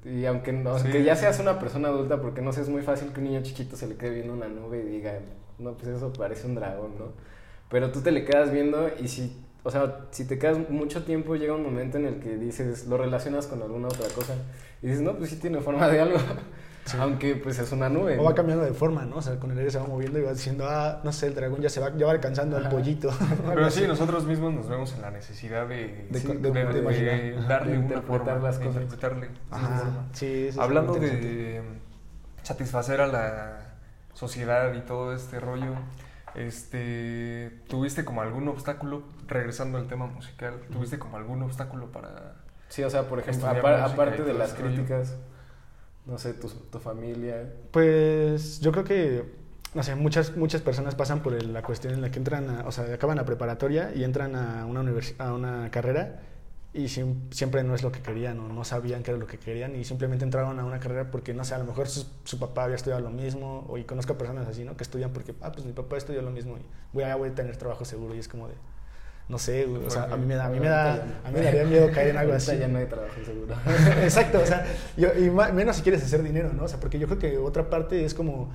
y aunque, no- Sí. aunque ya seas una persona adulta, porque no sé, es muy fácil que un niño chiquito se le quede viendo una nube y diga, no, pues eso parece un dragón, ¿no? Pero tú te le quedas viendo y si, o sea, si te quedas mucho tiempo, llega un momento en el que dices, lo relacionas con alguna otra cosa y dices, no, pues sí tiene forma de algo, Sí. aunque pues es una nube. O va cambiando de forma, ¿no? O sea, con el aire se va moviendo y va diciendo, ah, no sé, el dragón ya se va, ya va alcanzando al pollito. Pero sí, nosotros mismos nos vemos en la necesidad de, De- sí, de- de imaginar. darle De una interpretar forma, las cosas. interpretarle Ajá, sí, eso es Hablando de satisfacer a la sociedad y todo este rollo, este, ¿tuviste como algún obstáculo, regresando al tema musical, tuviste como algún obstáculo para... Sí, o sea, por ejemplo, aparte de las ese rollo. No sé, tu, tu familia. Pues yo creo que, no sé, muchas, muchas personas pasan por la cuestión en la que entran, a- o sea, acaban la preparatoria y entran a una, universi- a una carrera y siempre no es lo que querían o no sabían qué era lo que querían y simplemente entraron a una carrera porque, no sé, a lo mejor su, papá había estudiado lo mismo o y conozco personas así, ¿no? Que estudian porque, ah, pues mi papá estudió lo mismo y voy a, voy a tener trabajo seguro y es como de... No sé, güey, o sea, a mí me da, a mí me da, a mí me daría miedo caer en algo así. ya no hay trabajo seguro. Exacto, o sea, yo- y ma- menos si quieres hacer dinero, ¿no? O sea, porque yo creo que otra parte es como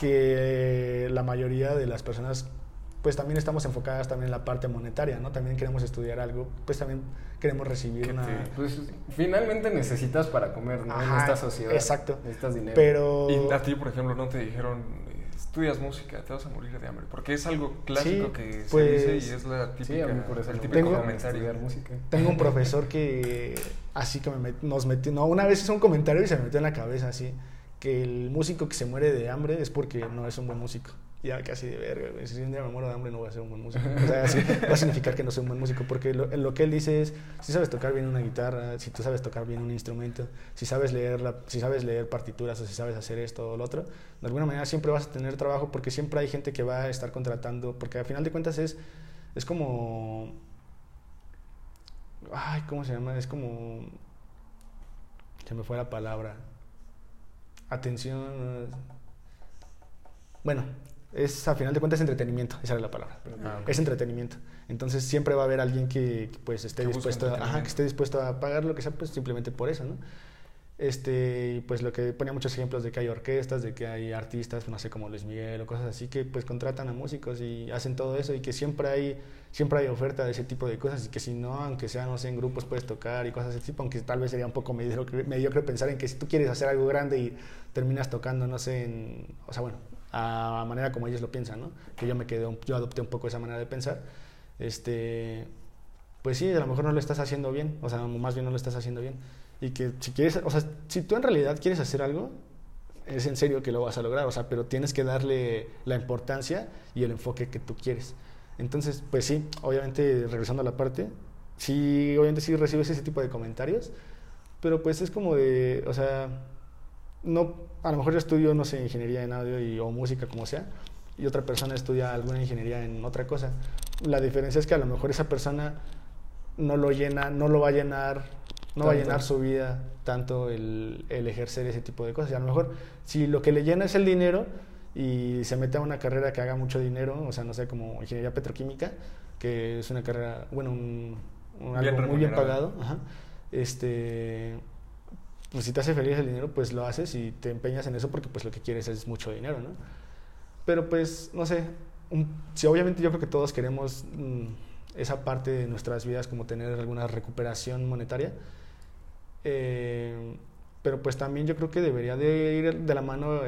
que la mayoría de las personas, pues también estamos enfocadas también en la parte monetaria, ¿no? También queremos estudiar algo, pues también queremos recibir una... Pues finalmente necesitas para comer, ¿no? en esta sociedad. exacto. Necesitas dinero. Pero... Y a ti, por ejemplo, no te dijeron, estudias música, te vas a morir de hambre, porque es algo clásico Sí, que pues, se dice y es la típica, sí, a mí por eso el no típico me Tengo- comentario. música. Tengo un profesor que así que me met- nos metió, no, una vez hizo un comentario y se me metió en la cabeza así, que el músico que se muere de hambre es porque no es un buen músico. Ya casi de verga, güey, si un día me muero de hambre no voy a ser un buen músico. O sea, así va a significar que no soy un buen músico, porque lo, lo que él dice es, si sabes tocar bien una guitarra, si tú sabes tocar bien un instrumento, si sabes leer, la, si sabes leer partituras o si sabes hacer esto o lo otro, de alguna manera siempre vas a tener trabajo porque siempre hay gente que va a estar contratando, porque al final de cuentas es, es como Ay, ¿cómo se llama? Es como. Se me fue la palabra. Atención. Bueno, es a final de cuentas entretenimiento, esa era la palabra. Ah, ok. Es entretenimiento. Entonces siempre va a haber alguien que pues esté dispuesto, a, ajá, que esté dispuesto a pagar lo que sea, pues simplemente por eso, ¿no? Este, pues lo que ponía muchos ejemplos de que hay orquestas, de que hay artistas, no sé, como Luis Miguel o cosas así, que pues contratan a músicos y hacen todo eso y que siempre hay, siempre hay oferta de ese tipo de cosas y que si no, aunque sea, no sé, en grupos puedes tocar y cosas de ese tipo, aunque tal vez sería un poco mediocre, mediocre pensar en que si tú quieres hacer algo grande y terminas tocando, no sé, en, o sea, bueno, a manera como ellos lo piensan, ¿no? Que yo me quedé, yo adopté un poco esa manera de pensar, este, pues sí, a lo mejor no lo estás haciendo bien, o sea, más bien no lo estás haciendo bien. Y que si quieres, o sea, si tú en realidad quieres hacer algo, es en serio que lo vas a lograr, o sea, pero tienes que darle la importancia y el enfoque que tú quieres. Entonces, pues sí, obviamente, regresando a la parte, sí, obviamente sí recibes ese tipo de comentarios, pero pues es como de, o sea, no, a lo mejor yo estudio, no sé, ingeniería en audio y, o música, como sea, y otra persona estudia alguna ingeniería en otra cosa. La diferencia es que a lo mejor esa persona no lo llena, no lo va a llenar, no va a llenar su vida tanto el, el ejercer ese tipo de cosas. Y a lo mejor, si lo que le llena es el dinero y se mete a una carrera que haga mucho dinero, o sea, no sé, como ingeniería petroquímica, que es una carrera, bueno, un, un Bien algo muy bien pagado, ajá, este, pues si te hace feliz el dinero, pues lo haces y te empeñas en eso porque pues lo que quieres es mucho dinero, ¿no? Pero pues, no sé, un- si obviamente yo creo que todos queremos mm, esa parte de nuestras vidas como tener alguna recuperación monetaria, eh, pero pues también yo creo que debería de ir de la mano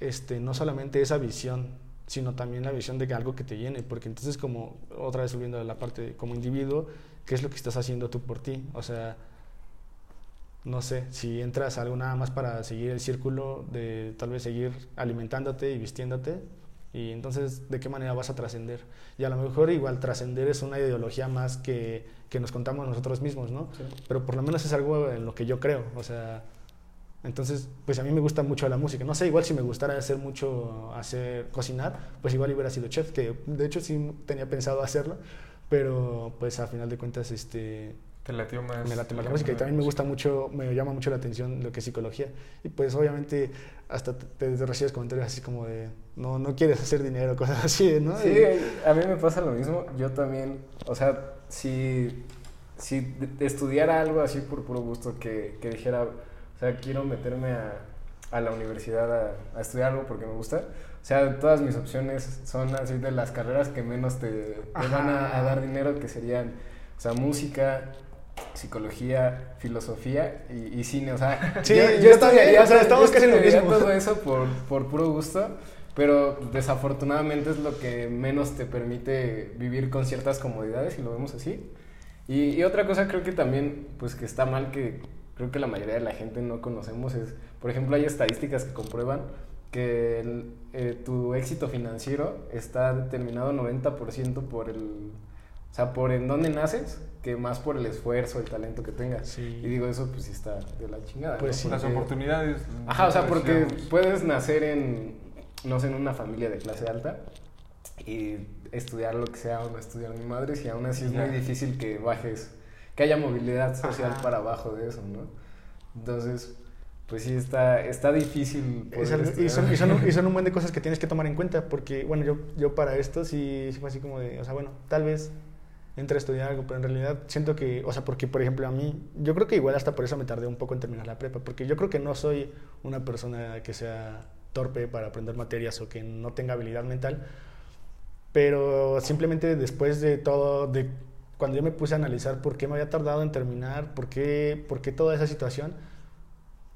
este, no solamente esa visión sino también la visión de que algo que te llene, porque entonces como, otra vez volviendo a la parte de, como individuo, ¿qué es lo que estás haciendo tú por ti? O sea, no sé, si entras a algo nada más para seguir el círculo de tal vez seguir alimentándote y vistiéndote, y entonces, ¿de qué manera vas a trascender? Y a lo mejor igual trascender es una ideología más que, que nos contamos nosotros mismos, ¿no? Sí. Pero por lo menos es algo en lo que yo creo, o sea, entonces, pues a mí me gusta mucho la música. No sé, igual si me gustara hacer mucho, hacer, cocinar, pues igual hubiera sido chef, que de hecho sí tenía pensado hacerlo, pero pues a final de cuentas, este, Te latió más. me late más la música y también me gusta mucho, me llama mucho la atención lo que es psicología. Y pues obviamente hasta te, te recibes comentarios así como de, no, no quieres hacer dinero, cosas así, ¿no? Sí, Y- a mí me pasa lo mismo. Yo también, o sea, si, si estudiara algo así por puro gusto, que, que dijera, o sea, quiero meterme a, a la universidad a, a estudiar algo porque me gusta. O sea, todas mis opciones son así de las carreras que menos te, te van a, a dar dinero, que serían, o sea, música, psicología, filosofía y, y cine. O sea, Sí, yo, yo también, estudiaría- o sea, estamos yo casi en lo mismo. todo eso por, por puro gusto. Pero desafortunadamente es lo que menos te permite vivir con ciertas comodidades, y lo vemos así. Y, y otra cosa creo que también, pues que está mal, que creo que la mayoría de la gente no conocemos, es, por ejemplo, hay estadísticas que comprueban que el, eh, tu éxito financiero está determinado 90% por el, o sea, por en dónde naces, que más por el esfuerzo, el talento que tengas. Sí. Y digo, eso pues sí está de la chingada. Pues ¿no? sí. Las oportunidades. Ajá, o sea, porque decíamos. puedes nacer en, no sé, en una familia de clase alta y estudiar lo que sea o no estudiar ni madres y aún así es muy difícil que bajes, que haya movilidad social Ajá. para abajo de eso, ¿no? Entonces, pues sí, está, está difícil. Es poder algo- y, son, y, son, un- y son un buen de cosas que tienes que tomar en cuenta, porque, bueno, yo, yo para esto sí, sí fue así como de, o sea, bueno, tal vez entre estudiar algo, pero en realidad siento que, o sea, porque, por ejemplo, a mí, yo creo que igual hasta por eso me tardé un poco en terminar la prepa, porque yo creo que no soy una persona que sea torpe para aprender materias o que no tenga habilidad mental, pero simplemente después de todo, de cuando yo me puse a analizar por qué me había tardado en terminar, por qué, por qué toda esa situación,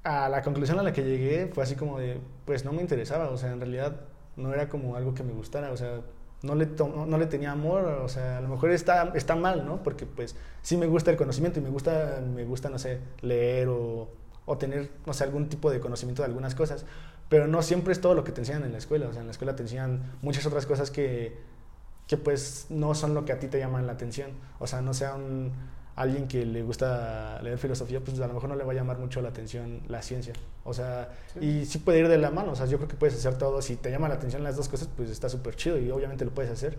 a la conclusión a la que llegué fue así como de, pues no me interesaba, o sea, en realidad no era como algo que me gustara, o sea, no le, no le tenía amor, o sea, a lo mejor está, está mal, ¿no? Porque pues sí me gusta el conocimiento y me gusta, me gusta no sé, leer o, o tener, no sé, algún tipo de conocimiento de algunas cosas, pero no siempre es todo lo que te enseñan en la escuela, o sea, en la escuela te enseñan muchas otras cosas que, que pues no son lo que a ti te llaman la atención, o sea, no sea un alguien que le gusta leer filosofía, pues a lo mejor no le va a llamar mucho la atención la ciencia. O sea, Sí. y sí puede ir de la mano. O sea, yo creo que puedes hacer todo. Si te llama la atención las dos cosas, pues está súper chido y obviamente lo puedes hacer.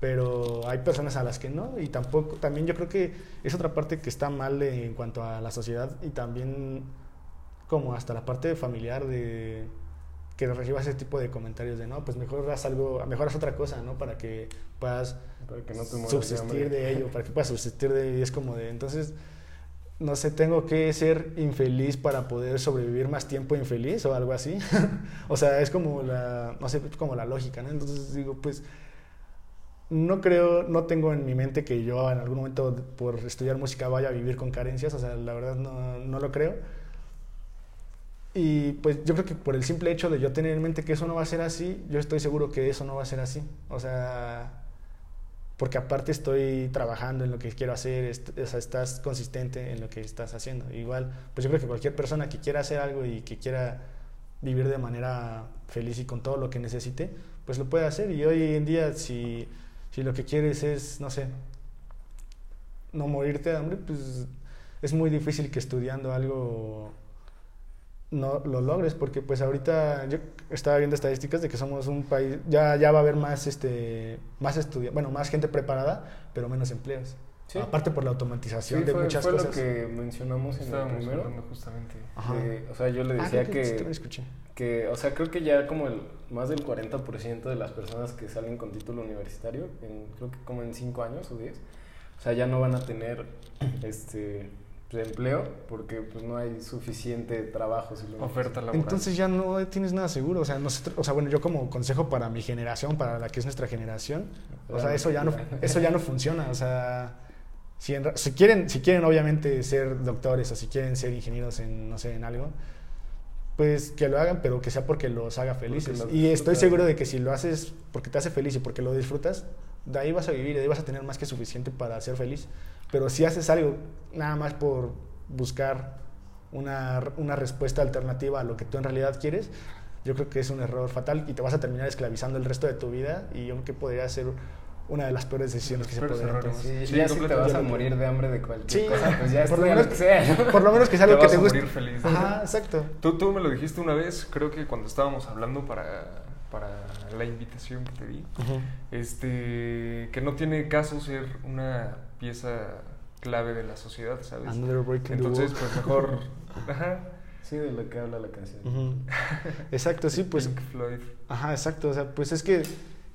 Pero hay personas a las que no. Y tampoco, también yo creo que es otra parte que está mal en cuanto a la sociedad y también como hasta la parte familiar de que recibas ese tipo de comentarios de no, pues mejor haz algo, mejor haz otra cosa, ¿no? Para que puedas Para que no te mueras de subsistir de ello, para que puedas subsistir de ello. Y es como de, entonces, no sé, tengo que ser infeliz para poder sobrevivir más tiempo infeliz o algo así. o sea, es como la, no sé, como la lógica, ¿no? Entonces digo, pues, no creo, no tengo en mi mente que yo en algún momento por estudiar música vaya a vivir con carencias, o sea, la verdad no, no lo creo. Y pues yo creo que por el simple hecho de yo tener en mente que eso no va a ser así, yo estoy seguro que eso no va a ser así. O sea, porque aparte estoy trabajando en lo que quiero hacer, est- o sea, estás consistente en lo que estás haciendo. Igual, pues yo creo que cualquier persona que quiera hacer algo y que quiera vivir de manera feliz y con todo lo que necesite, pues lo puede hacer. Y hoy en día, si, si lo que quieres es, no sé, no morirte de hambre, pues es muy difícil que estudiando algo no lo logres porque pues ahorita yo estaba viendo estadísticas de que somos un país ya ya va a haber más este más estudia bueno más gente preparada pero menos empleos Sí. aparte por la automatización Sí, de fue, muchas fue cosas lo que mencionamos en el primero. justamente. De- o sea, yo le Ah, decía que, sí escuché que, o sea, creo que ya como el más del 40% de las personas que salen con título universitario, en, creo que como en 5 años o 10, o sea, ya no van a tener este pues, empleo porque pues no hay suficiente trabajo. si lo- Oferta laboral. entonces ya no tienes nada seguro o sea nosotros o sea bueno yo como consejo para mi generación para la que es nuestra generación o sea eso ya no eso ya no funciona o sea si, en ra- si quieren si quieren obviamente ser doctores o si quieren ser ingenieros en no sé en algo pues que lo hagan, pero que sea porque los haga felices. Y estoy seguro de que si lo haces porque te hace feliz y porque lo disfrutas, de ahí vas a vivir, de ahí vas a tener más que suficiente para ser feliz. Pero si haces algo nada más por buscar una, una respuesta alternativa a lo que tú en realidad quieres, yo creo que es un error fatal y te vas a terminar esclavizando el resto de tu vida y yo creo que podría ser una de las peores decisiones que se errores. tomar. Sí, Sí, ya si te vas a morir de hambre de cualquier Sí, cosa, pues ya por lo menos- lo que sea. Por lo menos que sea algo Te que vas te a guste. morir feliz. Ajá, exacto. Tú, tú me lo dijiste una vez, creo que cuando estábamos hablando para, para la invitación que te di, este, que no tiene caso ser una pieza clave de la sociedad, ¿sabes? Another break in the Entonces, pues mejor... Ajá. Sí, de lo que habla la canción. Exacto, sí, pues. Pink Floyd. Ajá, exacto. O sea, pues es que,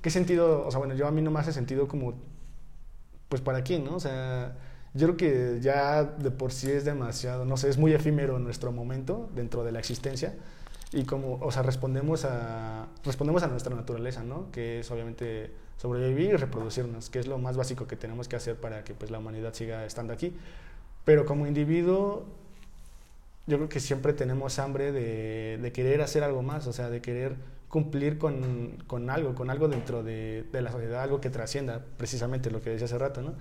¿qué sentido? O sea, bueno, yo a mí no me hace sentido como, pues para quién, ¿no? O sea, yo creo que ya de por sí es demasiado, no sé, es muy efímero nuestro momento dentro de la existencia y como, o sea, respondemos a, respondemos a nuestra naturaleza, ¿no? Que es obviamente sobrevivir y reproducirnos, que es lo más básico que tenemos que hacer para que pues la humanidad siga estando aquí. Pero como individuo, yo creo que siempre tenemos hambre de, de querer hacer algo más, o sea, de querer cumplir con, con algo, con algo dentro de, de la sociedad, algo que trascienda, precisamente lo que decía hace rato, ¿no?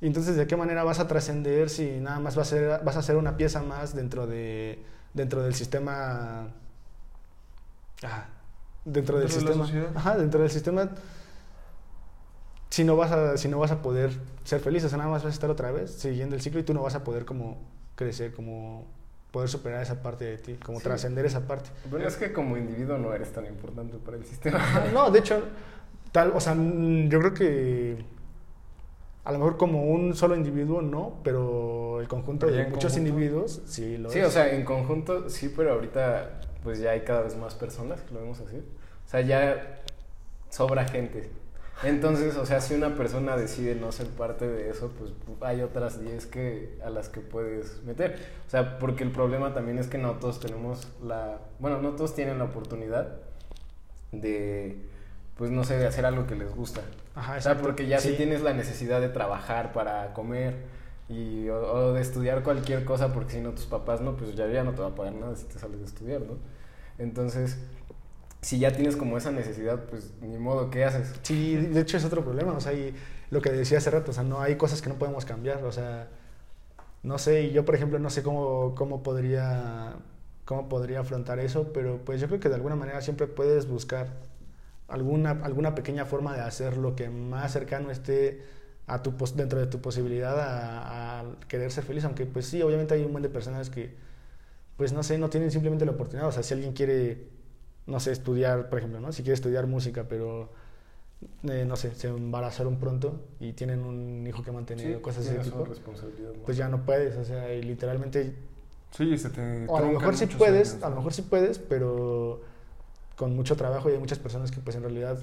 Y entonces, ¿de qué manera vas a trascender si nada más vas a, ser, vas a ser una pieza más dentro, de, dentro del sistema... ah, dentro del Dentro de la sistema... Ajá, dentro del sistema... Si no, vas a, si no vas a poder ser feliz, o sea, nada más vas a estar otra vez siguiendo el ciclo y tú no vas a poder como crecer, como poder superar esa parte de ti, como Sí. trascender esa parte. Bueno, es que como individuo no eres tan importante para el sistema. Ajá, No, de hecho, tal, o sea, mm, yo creo que a lo mejor como un solo individuo no, pero el conjunto Pero de muchos conjunto. individuos sí lo Sí, es. o sea, en conjunto sí, pero ahorita pues ya hay cada vez más personas que lo vemos así. O sea, ya sobra gente. Entonces, o sea, si una persona decide no ser parte de eso, pues hay otras 10 que, a las que puedes meter. O sea, porque el problema también es que no todos tenemos la... Bueno, no todos tienen la oportunidad de, pues no sé, de hacer algo que les gusta. Ajá, O sea, porque ya Sí. si tienes la necesidad de trabajar para comer y, o, o de estudiar cualquier cosa, porque si no tus papás no, pues ya, ya no te va a pagar nada si te sales de estudiar, ¿no? Entonces, si ya tienes como esa necesidad, pues ni modo, ¿qué haces? Sí, de hecho es otro problema, o sea, y lo que decía hace rato, o sea, no hay cosas que no podemos cambiar, o sea, no sé, y yo por ejemplo no sé cómo, cómo podría cómo podría afrontar eso, pero pues yo creo que de alguna manera siempre puedes buscar alguna, alguna pequeña forma de hacer lo que más cercano esté a tu dentro de tu posibilidad a, a querer ser feliz, aunque pues sí, obviamente hay un montón de personas que pues no sé, no tienen simplemente la oportunidad, o sea, si alguien quiere, no sé, estudiar, por ejemplo, ¿no? Si quiere estudiar música, pero eh, no sé, se embarazaron pronto y tienen un hijo que mantener o cosas de ese tipo, responsabilidad. ¿no? pues ya no puedes, o sea, y literalmente Sí, se te o a lo mejor sí puedes, años, a lo ¿no? mejor sí puedes, pero con mucho trabajo y hay muchas personas que pues en realidad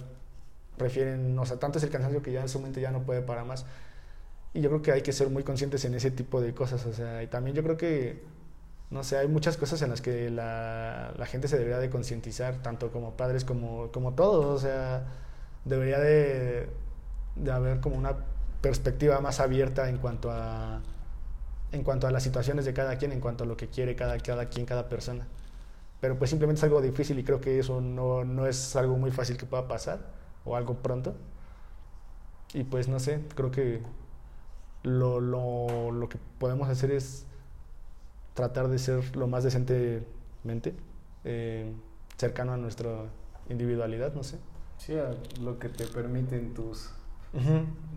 prefieren, o sea, tanto es el cansancio que ya su mente ya no puede para más. Y yo creo que hay que ser muy conscientes en ese tipo de cosas, o sea, y también yo creo que, no sé, hay muchas cosas en las que la, la gente se debería de concientizar, tanto como padres como, como todos, o sea, debería de, de haber como una perspectiva más abierta en cuanto a en cuanto a las situaciones de cada quien, en cuanto a lo que quiere cada, cada quien, cada persona. Pero pues simplemente es algo difícil y creo que eso no, no es algo muy fácil que pueda pasar o algo pronto. Y pues no sé, creo que lo, lo, lo que podemos hacer es tratar de ser lo más decentemente eh, cercano a nuestra individualidad, no sé. Sí, a lo que te permiten tus...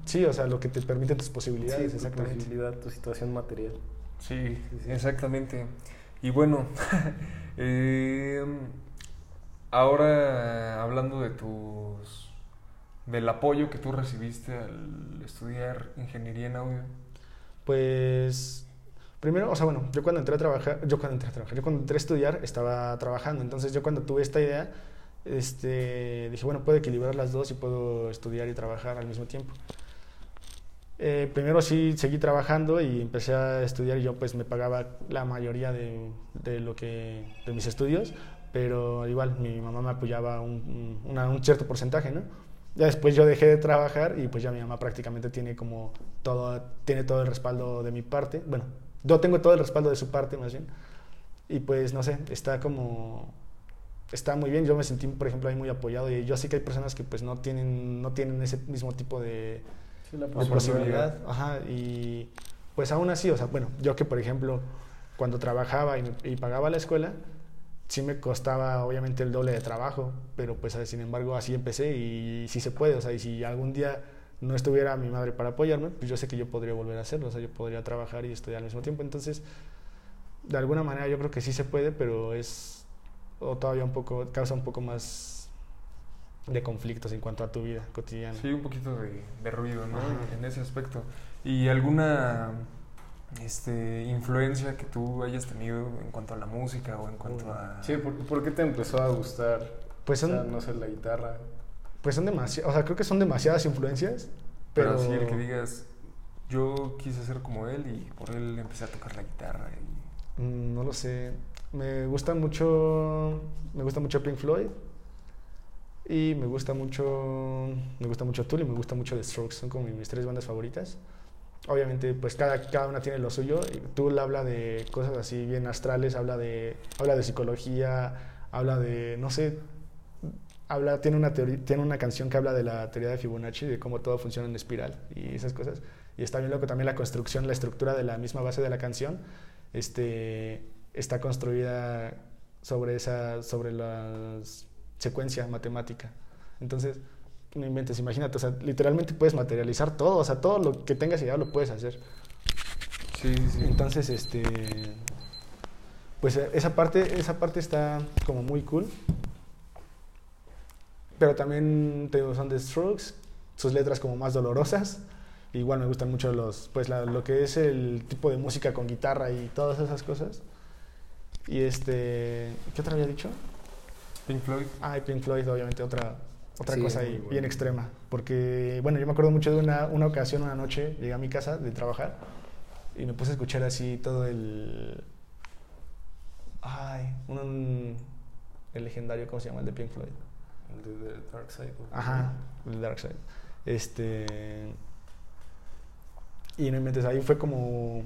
Sí, o sea, lo que te permiten tus posibilidades, sí, tu exactamente. posibilidad, tu situación material. Sí, Sí, sí. exactamente. Y bueno, eh, ahora hablando de tus del apoyo que tú recibiste al estudiar ingeniería en audio. Pues primero, o sea, bueno, yo cuando entré a trabajar, yo cuando entré a trabajar, yo cuando entré a estudiar estaba trabajando, entonces yo cuando tuve esta idea, este, dije, bueno, puedo equilibrar las dos y puedo estudiar y trabajar al mismo tiempo. Eh, primero sí seguí trabajando y empecé a estudiar y yo pues me pagaba la mayoría de, de lo que de mis estudios, pero igual mi mamá me apoyaba un, un- cierto porcentaje, ¿no? Ya después yo dejé de trabajar y pues ya mi mamá prácticamente tiene como todo, tiene todo el respaldo de mi parte. Bueno, yo tengo todo el respaldo de su parte más bien. Y pues, no sé, está como... Está muy bien, yo me sentí, por ejemplo, ahí muy apoyado y yo sé que hay personas que pues no tienen, no tienen ese mismo tipo de, Sí, la Posibilidad. posibilidad. Ajá, y pues aún así, o sea, bueno, yo que por ejemplo, cuando trabajaba y, me- y pagaba la escuela, sí me costaba obviamente el doble de trabajo, pero pues sin embargo así empecé y sí se puede, o sea, y si algún día no estuviera mi madre para apoyarme, pues yo sé que yo podría volver a hacerlo, o sea, yo podría trabajar y estudiar al mismo tiempo, entonces, de alguna manera yo creo que sí se puede, pero es o todavía un poco, causa un poco más de conflictos en cuanto a tu vida cotidiana. Sí, un poquito de, de ruido, ¿no? Ajá. En ese aspecto. ¿Y alguna este, influencia que tú hayas tenido en cuanto a la música o en cuanto a... Sí, ¿por, por qué te empezó a gustar? Pues O sea, son, no sé, la guitarra. Pues son demasiadas, o sea, creo que son demasiadas influencias, Pero pero, así el que digas, yo quise ser como él y por él empecé a tocar la guitarra. Y... Mm, no lo sé, me gusta mucho, me gusta mucho Pink Floyd y me gusta mucho, me gusta mucho Tool y me gusta mucho The Strokes, son como mis tres bandas favoritas. Obviamente, pues cada, cada una tiene lo suyo. Tool habla de cosas así bien astrales, habla de, habla de psicología, habla de, no sé, habla, tiene una teoría, tiene una canción que habla de la teoría de Fibonacci, de cómo todo funciona en espiral y esas cosas. Y está bien loco también la construcción, la estructura de la misma base de la canción, este, está construida sobre esa, sobre la secuencia matemática. Entonces, no inventes, imagínate, o sea, literalmente puedes materializar todo, o sea, todo lo que tengas idea lo puedes hacer. Sí, sí. Entonces, este, pues esa parte, esa parte está como muy cool. Pero también te digo, son The Strokes, sus letras como más dolorosas. Igual me gustan mucho los, pues la- lo que es el tipo de música con guitarra y todas esas cosas. Y este, ¿qué otra había dicho? Pink Floyd. Ah, y Pink Floyd, obviamente, otra, otra Sí, cosa ahí bueno. bien extrema. Porque, bueno, yo me acuerdo mucho de una, una ocasión, una noche, llegué a mi casa de trabajar y me puse a escuchar así todo el. Ay, un. El legendario, ¿cómo se llama? El de Pink Floyd. El de The Dark Side. Ajá, el Dark Side. Este. Y no inventes, ahí fue como.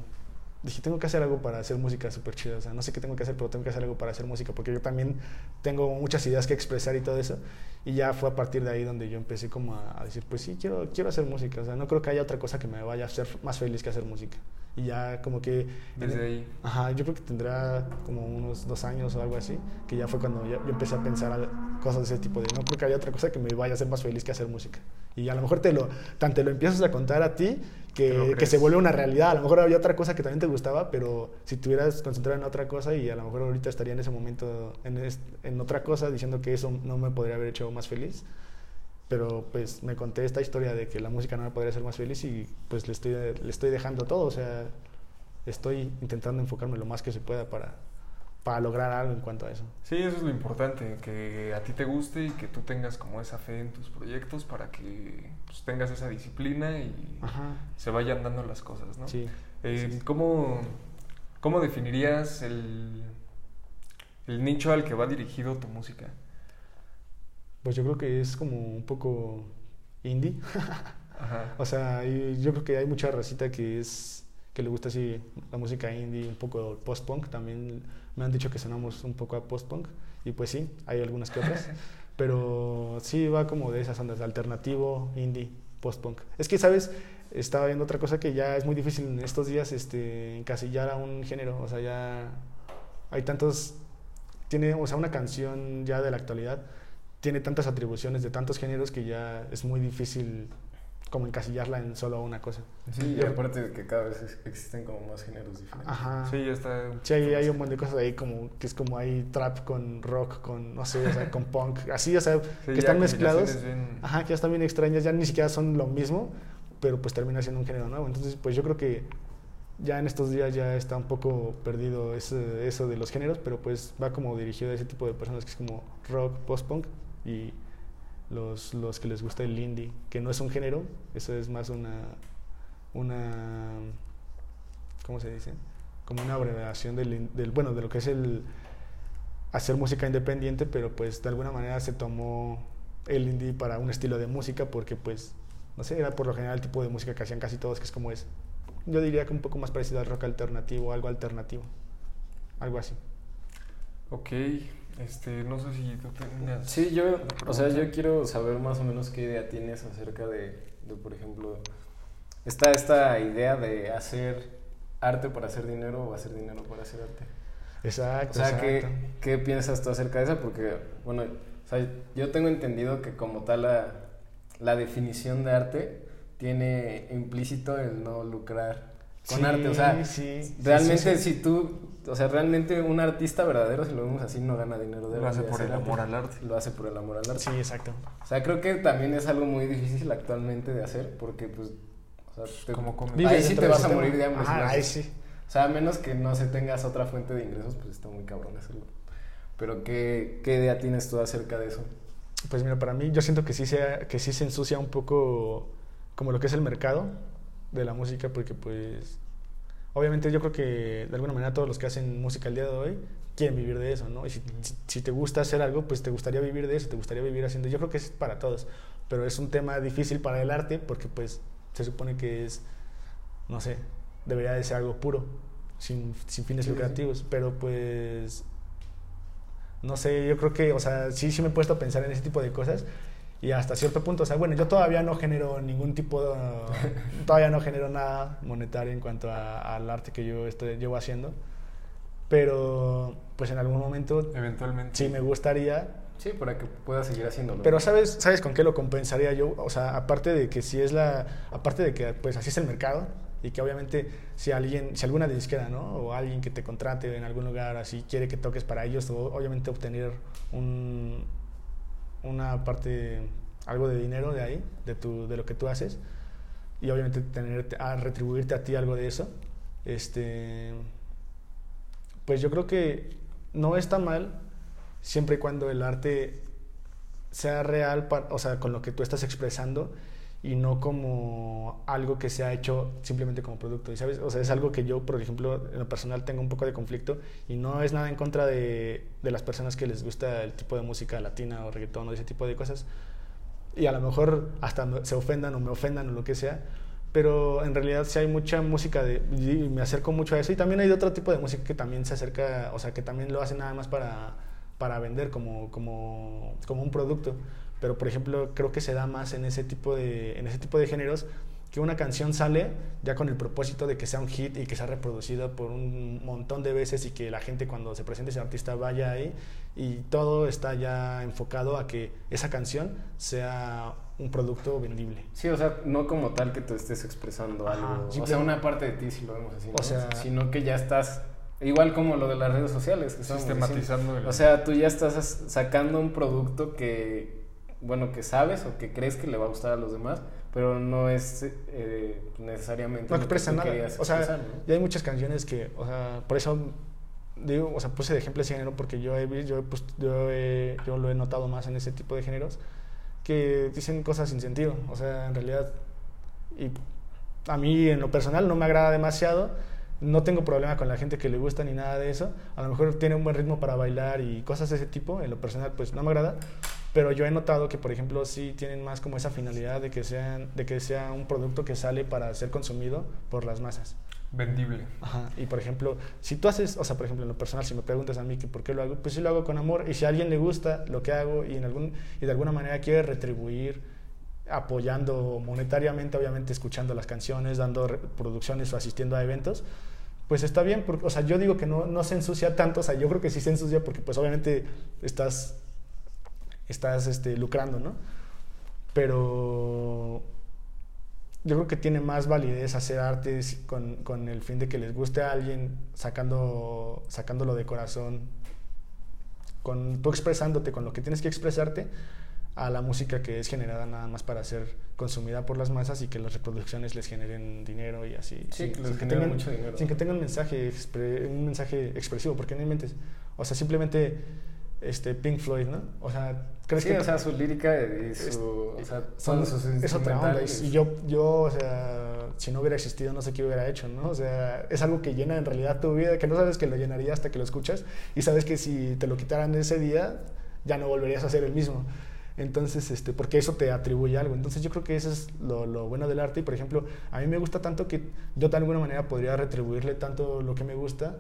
Dije, tengo que hacer algo para hacer música súper chida. O sea, no sé qué tengo que hacer, pero tengo que hacer algo para hacer música. Porque yo también tengo muchas ideas que expresar y todo eso. Y ya fue a partir de ahí donde yo empecé como a, a decir, pues sí, quiero, quiero hacer música. O sea, no creo que haya otra cosa que me vaya a hacer más feliz que hacer música. Y ya como que... Desde ahí. Ajá, yo creo que tendrá como unos dos años o algo así, que ya fue cuando ya- yo empecé a pensar cosas de ese tipo de, no creo que haya otra cosa que me vaya a hacer más feliz que hacer música. Y a lo mejor te lo, tan te lo empiezas a contar a ti que, que se vuelve una realidad. A lo mejor había otra cosa que también te gustaba, pero si te hubieras concentrado en otra cosa y a lo mejor ahorita estaría en ese momento en, es- en otra cosa diciendo que eso no me podría haber hecho más feliz. Pero pues me conté esta historia de que la música no me podría hacer más feliz y pues le estoy, le estoy dejando todo. O sea, estoy intentando enfocarme lo más que se pueda para, para lograr algo en cuanto a eso. Sí, eso es lo importante, que a ti te guste y que tú tengas como esa fe en tus proyectos para que pues, tengas esa disciplina y Ajá. se vayan dando las cosas, ¿no? Sí. Eh, Sí. ¿cómo, cómo definirías el, el nicho al que va dirigido tu música? Pues yo creo que es como un poco indie. Ajá. O sea, yo creo que hay mucha racita que es que le gusta así la música indie, un poco post-punk. También me han dicho que sonamos un poco a post-punk. Y pues sí, hay algunas que otras. Pero sí va como de esas ondas, alternativo, indie, post-punk. Es que, ¿sabes? Estaba viendo otra cosa que ya es muy difícil en estos días este, encasillar a un género. O sea, ya hay tantos... Tiene, o sea, una canción ya de la actualidad tiene tantas atribuciones de tantos géneros que ya es muy difícil como encasillarla en solo una cosa. Sí, y aparte de que cada vez ex- existen como más géneros diferentes. Ajá. Sí, ya está. Sí, hay, hay un montón de cosas ahí como que es como hay trap con rock, con no sé, o sea, con punk, así, o sea, Sí, que están mezclados. bien- Ajá, que ya están bien extrañas, ya ni siquiera son lo mismo, pero pues termina siendo un género nuevo. Entonces, pues yo creo que ya en estos días ya está un poco perdido ese- eso de los géneros, pero pues va como dirigido a ese tipo de personas que es como rock, post-punk y los, los que les gusta el indie, que no es un género, eso es más una, una ¿cómo se dice? Como una abreviación del, del, bueno, de lo que es el hacer música independiente, pero pues de alguna manera se tomó el indie para un estilo de música porque pues, no sé, era por lo general el tipo de música que hacían casi todos, que es como es. Yo diría que un poco más parecido al rock alternativo, algo alternativo, algo así. Ok, este, no sé si tú tenías... Sí, yo, o sea, yo quiero saber más o menos qué idea tienes acerca de, de, por ejemplo, esta, esta idea de hacer arte para hacer dinero o hacer dinero para hacer arte. Exacto. O sea, ¿qué, exacto. ¿qué piensas tú acerca de eso? Porque, bueno, o sea, yo tengo entendido que como tal la, la definición de arte tiene implícito el no lucrar con Sí, arte. O sea, sí, sí, realmente sí, sí. si tú, o sea, realmente un artista verdadero, si lo vemos así, no gana dinero de Lo hace por el amor al arte. Lo hace por el amor al arte. Sí, exacto. O sea, creo que también es algo muy difícil actualmente de hacer porque, pues, o sea, te- Como ahí sí te vas a morir de hambre. haces. ahí sí. O sea, a menos que no se tengas otra fuente de ingresos, pues está muy cabrón hacerlo. Pero, ¿qué, qué idea tienes tú acerca de eso? Pues mira, para mí yo siento que sí, se, que sí se ensucia un poco como lo que es el mercado de la música, porque pues obviamente yo creo que de alguna manera todos los que hacen música el día de hoy quieren vivir de eso, ¿no? Y si, te gusta hacer algo, pues te gustaría vivir de eso, te gustaría vivir haciendo. Yo creo que es para todos, pero es un tema difícil para el arte porque pues se supone que es, no sé, debería de ser algo puro, sin, sin fines Sí, sí, sí. lucrativos, pero pues no sé, yo creo que, o sea, sí, sí me he puesto a pensar en ese tipo de cosas y hasta cierto punto, o sea, bueno, yo todavía no genero ningún tipo de, todavía no genero nada monetario en cuanto a- al arte que yo estoy, llevo haciendo, pero pues en algún momento Eventualmente. sí me gustaría, Sí, para que puedas seguir haciéndolo. pero ¿sabes, ¿sabes con qué lo compensaría yo? O sea, aparte de que si es la, aparte de que pues así es el mercado y que obviamente si alguien, si alguna disquera, ¿no? O alguien que te contrate en algún lugar así quiere que toques para ellos, obviamente obtener un, una parte, algo de dinero de ahí, de, tu, de lo que tú haces, y obviamente tener, a retribuirte a ti algo de eso, este, pues yo creo que no está mal siempre y cuando el arte sea real, pa- o sea, con lo que tú estás expresando y no como algo que se ha hecho simplemente como producto. ¿y ¿Sabes? O sea, es algo que yo, por ejemplo, en lo personal tengo un poco de conflicto y no es nada en contra de, de las personas que les gusta el tipo de música latina o reggaetón o ese tipo de cosas. Y a lo mejor hasta se ofendan o me ofendan o lo que sea, pero en realidad sí hay mucha música de, y me acerco mucho a eso y también hay otro tipo de música que también se acerca, o sea, que también lo hacen nada más para, para vender como, como, como un producto. Pero por ejemplo, creo que se da más en ese tipo de, en ese tipo de géneros que una canción sale ya con el propósito de que sea un hit y que sea reproducida por un montón de veces y que la gente cuando se presente ese artista vaya ahí y todo está ya enfocado a que esa canción sea un producto vendible. Sí, o sea, no como tal que tú estés expresando Ajá, algo. O sea, una parte de ti, si lo vemos así. ¿no? O sea- Sino que ya estás. Igual como lo de las redes sociales. Que Sistematizando el-. O sea, tú ya estás sacando un producto que. Bueno, que sabes o que crees que le va a gustar a los demás, pero no es eh, necesariamente. No que expresa tú nada. querías O sea, expresar, ¿no? y hay muchas canciones que, o sea, por eso digo, o sea, puse de ejemplo ese género porque yo he, yo, pus- yo, he- yo lo he notado más en ese tipo de géneros que dicen cosas sin sentido. O sea, en realidad, y a mí en lo personal no me agrada demasiado. No tengo problema con la gente que le gusta ni nada de eso. A lo mejor tiene un buen ritmo para bailar y cosas de ese tipo. En lo personal, pues no me agrada. Pero yo he notado que, por ejemplo, sí tienen más como esa finalidad de que, sean, de que sea un producto que sale para ser consumido por las masas. Vendible. Ajá. Y por ejemplo, si tú haces, o sea, por ejemplo, en lo personal, si me preguntas a mí que por qué lo hago, pues sí lo hago con amor. Y si a alguien le gusta lo que hago y, en algún, y de alguna manera quiere retribuir apoyando monetariamente, obviamente escuchando las canciones, dando producciones o asistiendo a eventos, pues está bien. Porque, o sea, yo digo que no, no se ensucia tanto, o sea, yo creo que sí se ensucia porque pues obviamente estás, estás este, lucrando, ¿no? Pero yo creo que tiene más validez hacer arte con, con el fin de que les guste a alguien, sacando, sacándolo de corazón, con, tú expresándote con lo que tienes que expresarte, a la música que es generada nada más para ser consumida por las masas y que las reproducciones les generen dinero y así. Sí, sin, que sin tengan, mucho dinero. sin que tengan un mensaje, un mensaje expresivo, porque no inventes. O sea, simplemente este, Pink Floyd, ¿no? O sea, ¿crees Sí, que o sea, su lírica y Es- su. O sea, son, sus es otra onda. Y yo, yo, o sea, si no hubiera existido, no sé qué hubiera hecho, ¿no? O sea, es algo que llena en realidad tu vida, que no sabes que lo llenaría hasta que lo escuchas y sabes que si te lo quitaran ese día, ya no volverías a ser el mismo. Entonces, este, porque eso te atribuye algo. Entonces, yo creo que eso es lo, lo bueno del arte. Y, por ejemplo, a mí me gusta tanto que yo de alguna manera podría retribuirle tanto lo que me gusta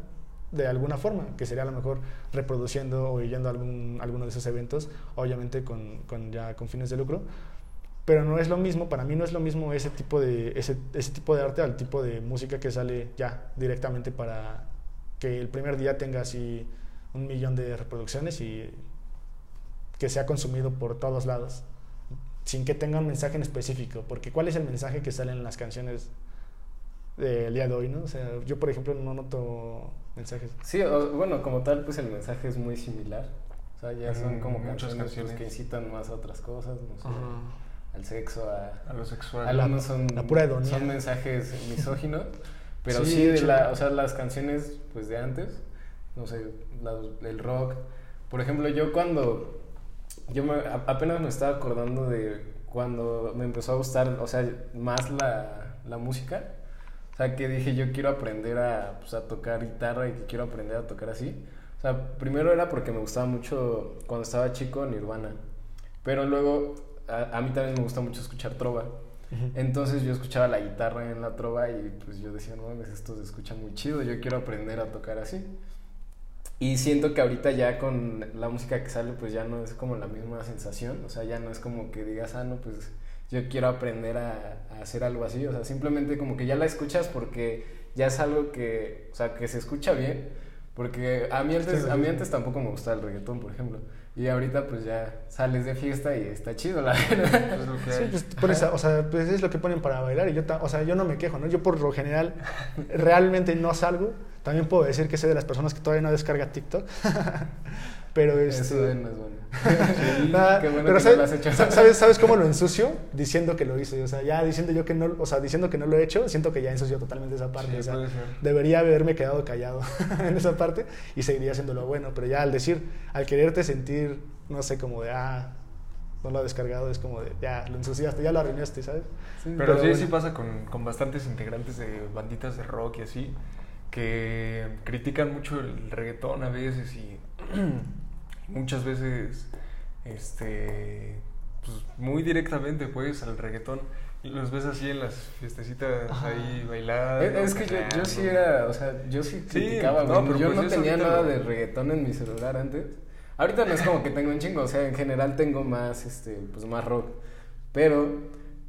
de alguna forma, que sería a lo mejor reproduciendo o yendo a algún, alguno de esos eventos, obviamente con, con ya con fines de lucro. Pero no es lo mismo, para mí no es lo mismo ese tipo de, ese, ese tipo de arte al tipo de música que sale ya directamente para que el primer día tenga así un millón de reproducciones y que sea consumido por todos lados, sin que tenga un mensaje en específico, porque ¿cuál es el mensaje que sale en las canciones del día de hoy, ¿no? O sea, yo por ejemplo no noto mensajes. Sí, o- bueno, como tal, pues el mensaje es muy similar. O sea, ya son En como muchas canciones, pues, canciones. que incitan más a otras cosas, no sé, al sexo, a... A lo sexual. Algunos son, la pura hedonía. son mensajes misóginos, pero Sí, sí, de la, o sea, las canciones pues de antes, no sé, la- el rock. Por ejemplo, yo cuando, yo me- a- apenas me estaba acordando de cuando me empezó a gustar, o sea, más la, la música. Sea, que dije, yo quiero aprender a, pues, a tocar guitarra y que quiero aprender a tocar así. O sea, primero era porque me gustaba mucho, cuando estaba chico, Nirvana. Pero luego, a, a mí también me gusta mucho escuchar trova. Entonces yo escuchaba la guitarra en la trova y pues yo decía, no mames, esto se escucha muy chido, yo quiero aprender a tocar así. Y siento que ahorita ya con la música que sale, pues ya no es como la misma sensación, o sea, ya no es como que digas, ah, no, pues yo quiero aprender a, a hacer algo así, o sea, simplemente como que ya la escuchas porque ya es algo que, o sea, que se escucha bien, porque a mí antes, a mí antes tampoco me gustaba el reggaetón, por ejemplo, y ahorita pues ya sales de fiesta y está chido, la verdad. Es lo que Sí, pues, o sea, pues es lo que ponen para bailar y yo, ta- o sea, yo no me quejo, ¿no? Yo por lo general realmente no salgo. También puedo decir que soy de las personas que todavía no descarga TikTok. pero este, Eso no es bueno. Nada, qué bueno pero que no ¿sabes, lo has hecho. sa- ¿sabes, ¿sabes cómo lo ensucio? Diciendo que lo hice. O sea, ya diciendo yo que no, o sea, diciendo que no lo he hecho, siento que ya ensucio totalmente esa parte. Sí, o sea, puede ser. debería haberme quedado callado en esa parte y seguiría haciéndolo bueno. Pero ya al decir, al quererte sentir, no sé, como de, ah, no lo he descargado, es como de, ya, lo ensuciaste, ya lo arruinaste, ¿sabes? Pero, Pero sí, bueno. sí pasa con, con bastantes integrantes de banditas de rock y así, que critican mucho el reggaetón a veces y muchas veces, este, pues muy directamente pues al reggaetón. Los ves así en las fiestecitas Ajá. ahí bailando. Es, que yo, yo sí era, o sea, yo sí Sí, criticaba, no, pero yo pues no tenía nada lo- de reggaetón en mi celular antes. Ahorita no es como que tengo un chingo, o sea, en general tengo más, este, pues más rock. Pero,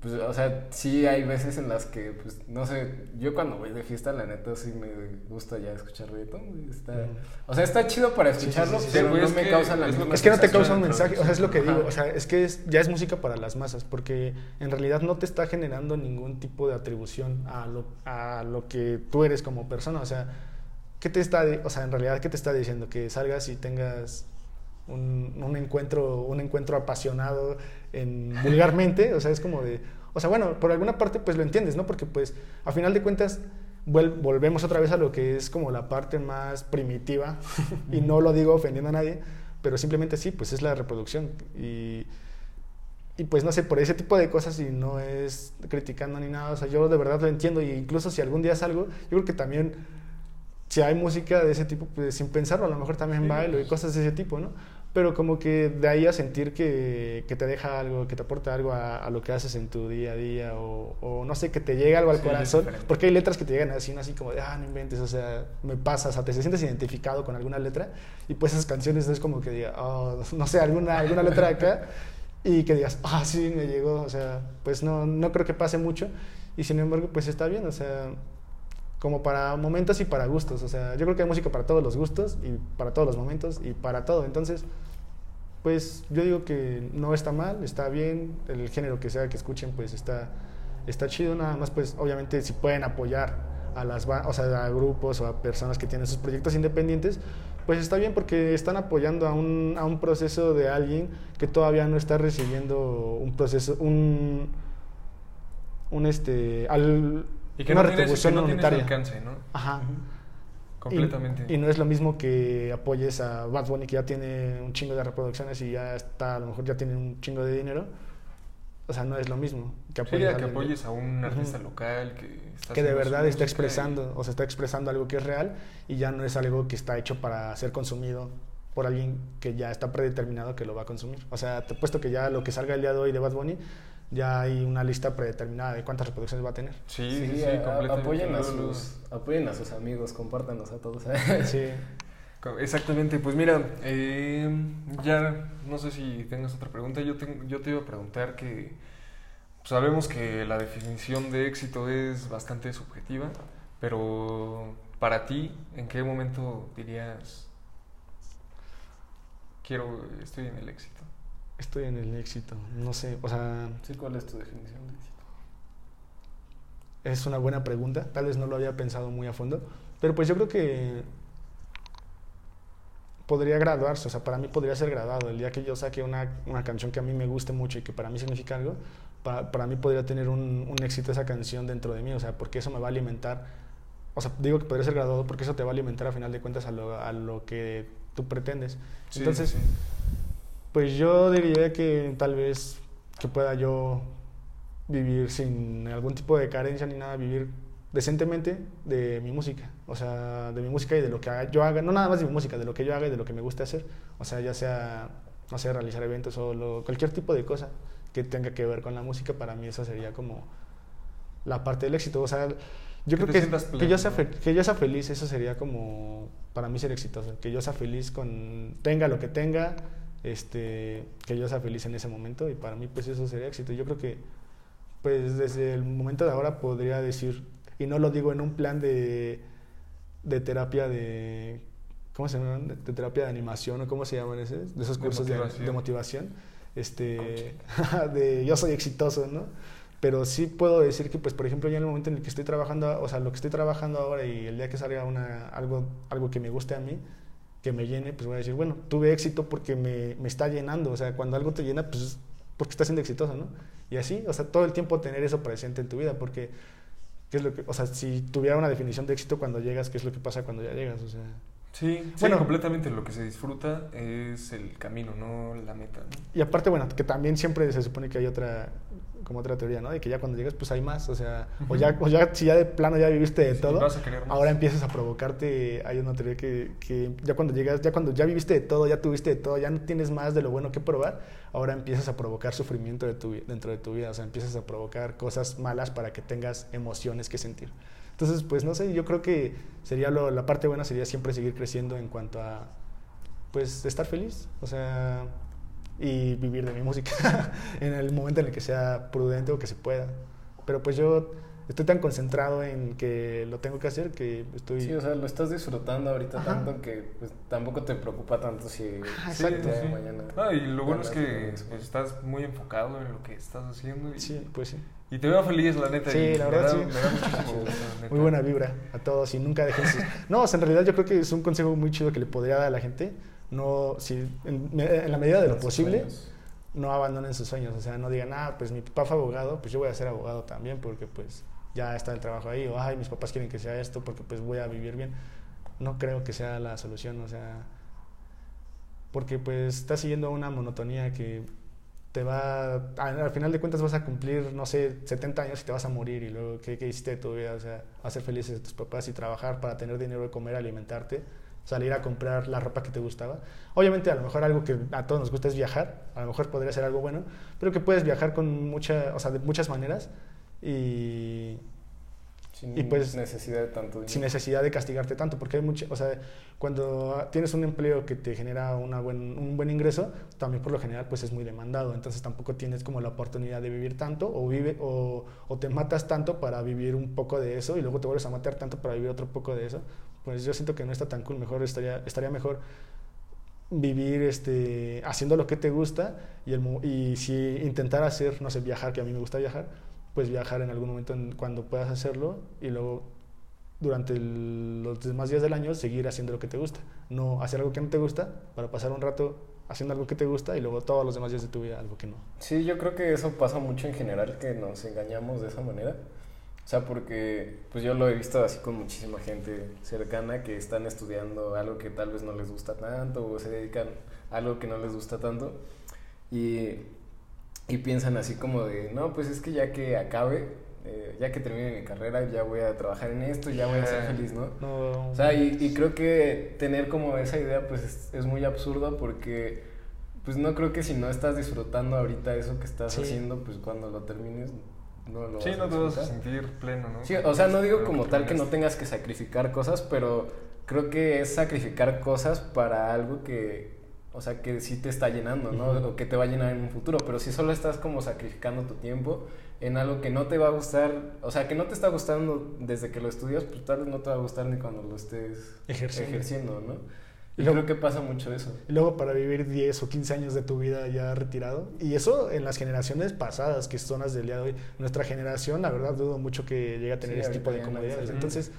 pues, o sea, sí hay veces en las que, pues, no sé, yo cuando voy de fiesta, la neta, sí me gusta ya escuchar reggaetón, Está, o sea, está chido para sí, escucharlo, sí, sí, pero pues no es me que causa la es misma que Es que no te causa un mensaje, o sea, es lo que Ajá. digo, o sea, es que es- ya es música para las masas, porque en realidad no te está generando ningún tipo de atribución a lo, a lo que tú eres como persona, o sea, ¿qué te está, o sea, en realidad, ¿qué te está diciendo? Que salgas y tengas un, un encuentro, un encuentro apasionado en, vulgarmente, o sea, es como de, o sea, bueno, por alguna parte pues lo entiendes, ¿no? Porque pues a final de cuentas volvemos otra vez a lo que es como la parte más primitiva, y no lo digo ofendiendo a nadie, pero simplemente sí, pues es la reproducción. Y, y pues no sé, por ese tipo de cosas y no es criticando ni nada, o sea, yo de verdad lo entiendo y incluso si algún día salgo, yo creo que también si hay música de ese tipo, pues sin pensarlo, a lo mejor también Sí, bailo y cosas de ese tipo, ¿no? Pero como que de ahí a sentir que, que te deja algo, que te aporta algo a, a lo que haces en tu día a día, o, o no sé, que te llega algo al Sí, corazón, porque hay letras que te llegan así, así como de, ah, no inventes, o sea, me pasa, o sea, te sientes identificado con alguna letra, y pues esas canciones es como que diga, oh, no sé, alguna, alguna letra de acá, y que digas, ah, sí, me llegó, o sea, pues no, no creo que pase mucho, y sin embargo, pues está bien, o sea, como para momentos y para gustos. O sea, yo creo que hay música para todos los gustos y para todos los momentos y para todo. Entonces, pues yo digo que no está mal, está bien, el género que sea que escuchen, pues está, está chido. Nada más, pues obviamente si pueden apoyar a las o sea, a grupos o a personas que tienen sus proyectos independientes, pues está bien porque están apoyando a un, a un proceso de alguien que todavía no está recibiendo un proceso, un, un este, al, Y que una no tienes, que retribución no tienes alcance, ¿no? Ajá. Completamente. Y, y no es lo mismo que apoyes a Bad Bunny que ya tiene un chingo de reproducciones y ya está, a lo mejor ya tiene un chingo de dinero. O sea, no es lo mismo que apoyes, a a que apoyes a un artista local que está que de verdad está y- expresando, o se está expresando algo que es real y ya no es algo que está hecho para ser consumido por alguien que ya está predeterminado que lo va a consumir. O sea, te puesto que ya lo que salga el día de hoy de Bad Bunny ya hay una lista predeterminada de cuántas reproducciones va a tener. Sí, Sí, sí, sí, a- completamente. apoyen, a sus, apoyen a sus amigos, compártanos a todos. Sí. Exactamente, pues mira, eh, ya no sé si tengas otra pregunta. Yo, tengo- yo te iba a preguntar que pues, sabemos que la definición de éxito es bastante subjetiva, pero para ti, ¿en qué momento dirías quiero, estoy en el éxito? Estoy en el éxito. No sé, o sea, Sí, ¿cuál es tu definición de éxito? es una buena pregunta. Tal vez no lo había pensado muy a fondo. Pero pues yo creo que podría graduarse. O sea, para mí podría ser graduado. El día que yo saque una, una canción que a mí me guste mucho y que para mí significa algo, pa- para mí podría tener un, un éxito esa canción dentro de mí. O sea, porque eso me va a alimentar. O sea, digo que podría ser graduado porque eso te va a alimentar a final de cuentas a lo, a lo que tú pretendes. Sí, Entonces, sí. Pues yo diría que tal vez que pueda yo vivir sin algún tipo de carencia ni nada, vivir decentemente de mi música, o sea, de mi música y de lo que haga- yo haga, no nada más de mi música, de lo que yo haga y de lo que me guste hacer, o sea, ya sea, no sé, realizar eventos o lo- cualquier tipo de cosa que tenga que ver con la música, para mí eso sería como la parte del éxito, o sea, yo creo que, que, yo sea que yo sea feliz, eso sería como para mí ser exitoso, que yo sea feliz con, tenga lo que tenga, este, que yo sea feliz en ese momento y para mí pues eso sería éxito. Yo creo que pues desde el momento de ahora podría decir, y no lo digo en un plan de, de terapia de, ¿cómo se llaman? De, de terapia de animación o cómo se llaman esos, de esos De cursos de, motivación. de motivación, este, de yo soy exitoso, ¿no? Pero sí puedo decir que, pues, por ejemplo, ya en el momento en el que estoy trabajando, o sea, lo que estoy trabajando ahora y el día que salga una, algo, algo que me guste a mí, que me llene, pues voy a decir, bueno, tuve éxito porque me, me está llenando. O sea, cuando algo te llena, pues porque estás siendo exitoso, ¿no? Y así, o sea, todo el tiempo tener eso presente en tu vida, porque, ¿qué es lo que, o sea, si tuviera una definición de éxito cuando llegas, ¿qué es lo que pasa cuando ya llegas? O sea, Sí, sí, Bueno. completamente lo que se disfruta es el camino, no la meta. ¿no? y aparte, bueno, que también siempre se supone que hay otra, como otra teoría, ¿no? De que ya cuando llegas, pues hay más, o sea, o, ya, o ya, si ya de plano ya viviste de Sí, todo, ahora empiezas a provocarte, hay una teoría que, que ya cuando llegas, ya cuando ya viviste de todo, ya tuviste de todo, ya no tienes más de lo bueno que probar, ahora empiezas a provocar sufrimiento de tu, dentro de tu vida, o sea, empiezas a provocar cosas malas para que tengas emociones que sentir. Entonces, pues no sé, yo creo que sería lo, la parte buena sería siempre seguir creciendo en cuanto a, pues, estar feliz, o sea, y vivir de mi música en el momento en el que sea prudente o que se pueda. Pero pues yo estoy tan concentrado en que lo tengo que hacer que estoy... Sí, o sea, lo estás disfrutando ahorita Ajá. tanto que pues, tampoco te preocupa tanto si Sí, exacto. ya sí. mañana. Ah, y lo bueno es que pues, estás muy enfocado en lo que estás haciendo y, Sí, pues sí. y te veo feliz, la neta. Sí, y la verdad, da- sí. Me da muchísimo gusto, la neta. Muy buena vibra a todos y nunca dejen sus... No, o sea, en realidad yo creo que es un consejo muy chido que le podría dar a la gente. No, si, en, en la medida de lo posible, no abandonen sus sueños. O sea, no digan, ah, pues mi papá fue abogado, pues yo voy a ser abogado también porque pues ya está el trabajo ahí. O, ay, mis papás quieren que sea esto porque pues voy a vivir bien. No creo que sea la solución, o sea, porque pues estás siguiendo una monotonía que te va, al final de cuentas vas a cumplir, no sé, 70 años y te vas a morir y luego, ¿qué, qué hiciste de tu vida? O sea, hacer felices a tus papás y trabajar para tener dinero de comer, alimentarte, salir a comprar la ropa que te gustaba. Obviamente, a lo mejor algo que a todos nos gusta es viajar, a lo mejor podría ser algo bueno, pero que puedes viajar con mucha, o sea, de muchas maneras y Sin Y pues, necesidad de tanto dinero. sin necesidad de castigarte tanto, porque hay mucha, o sea, cuando tienes un empleo que te genera una buen, un buen ingreso, también por lo general pues es muy demandado, entonces tampoco tienes como la oportunidad de vivir tanto o, vive, o, o te matas tanto para vivir un poco de eso y luego te vuelves a matar tanto para vivir otro poco de eso, pues yo siento que no está tan cool, mejor estaría, estaría mejor vivir este, haciendo lo que te gusta y, el, y si intentar hacer, no sé, viajar, que a mí me gusta viajar, pues viajar en algún momento en- cuando puedas hacerlo y luego durante los demás días del año seguir haciendo lo que te gusta. No hacer algo que no te gusta para pasar un rato haciendo algo que te gusta y luego todos los demás días de tu vida algo que no. Sí, yo creo que eso pasa mucho en general, que nos engañamos de esa manera. O sea, porque pues yo lo he visto así con muchísima gente cercana que están estudiando algo que tal vez no les gusta tanto o se dedican a algo que no les gusta tanto y, y piensan así como de, no, pues es que ya que acabe, eh, ya que termine mi carrera, ya voy a trabajar en esto, ya voy a ser Ah. feliz, ¿no? No, O sea, y, y creo que tener como esa idea pues es, es muy absurdo porque pues no creo que si no estás disfrutando ahorita eso que estás Sí. haciendo, pues cuando lo termines no lo Sí, vas no te vas a sentir pleno, ¿no? Sí, o sea, no digo como tal que no tengas que sacrificar cosas, pero creo que es sacrificar cosas para algo que, o sea, que sí te está llenando, ¿no? O que te va a llenar en un futuro, pero si solo estás como sacrificando tu tiempo en algo que no te va a gustar, o sea, que no te está gustando desde que lo estudias, pues tal vez no te va a gustar ni cuando lo estés Ejerciendo. ejerciendo, ¿no? Y luego- creo que pasa mucho eso. Y luego para vivir 10 o 15 años de tu vida ya retirado. Y eso en las generaciones pasadas, que son las del día de hoy. Nuestra generación, la verdad, dudo mucho que llegue a tener Sí, ese tipo de comodidades. Entonces,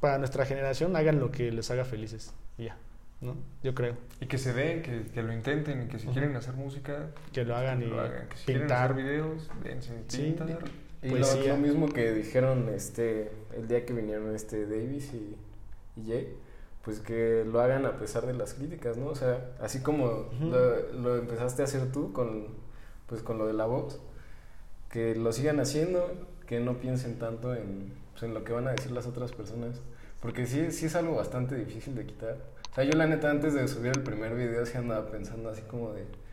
para nuestra generación, hagan lo que les haga felices. Y ya, ¿no? Yo creo. Y que se den, que, que lo intenten, y que si quieren hacer música, Que lo hagan y lo hagan. Que si quieren pintar. hacer videos, dense, Sí, pintar. Y lo, lo mismo que dijeron este el día que vinieron este Davis y, y Jay, pues que lo hagan a pesar de las críticas, ¿no? O sea, así como Ujú. lo, lo empezaste a hacer tú con pues con lo de la voz, que lo sigan haciendo, que no piensen tanto en, pues, en lo que van a decir las otras personas, porque sí, sí es algo bastante difícil de quitar. O sea, yo la neta antes de subir el primer video sí andaba pensando así como de, "Verga, ¿y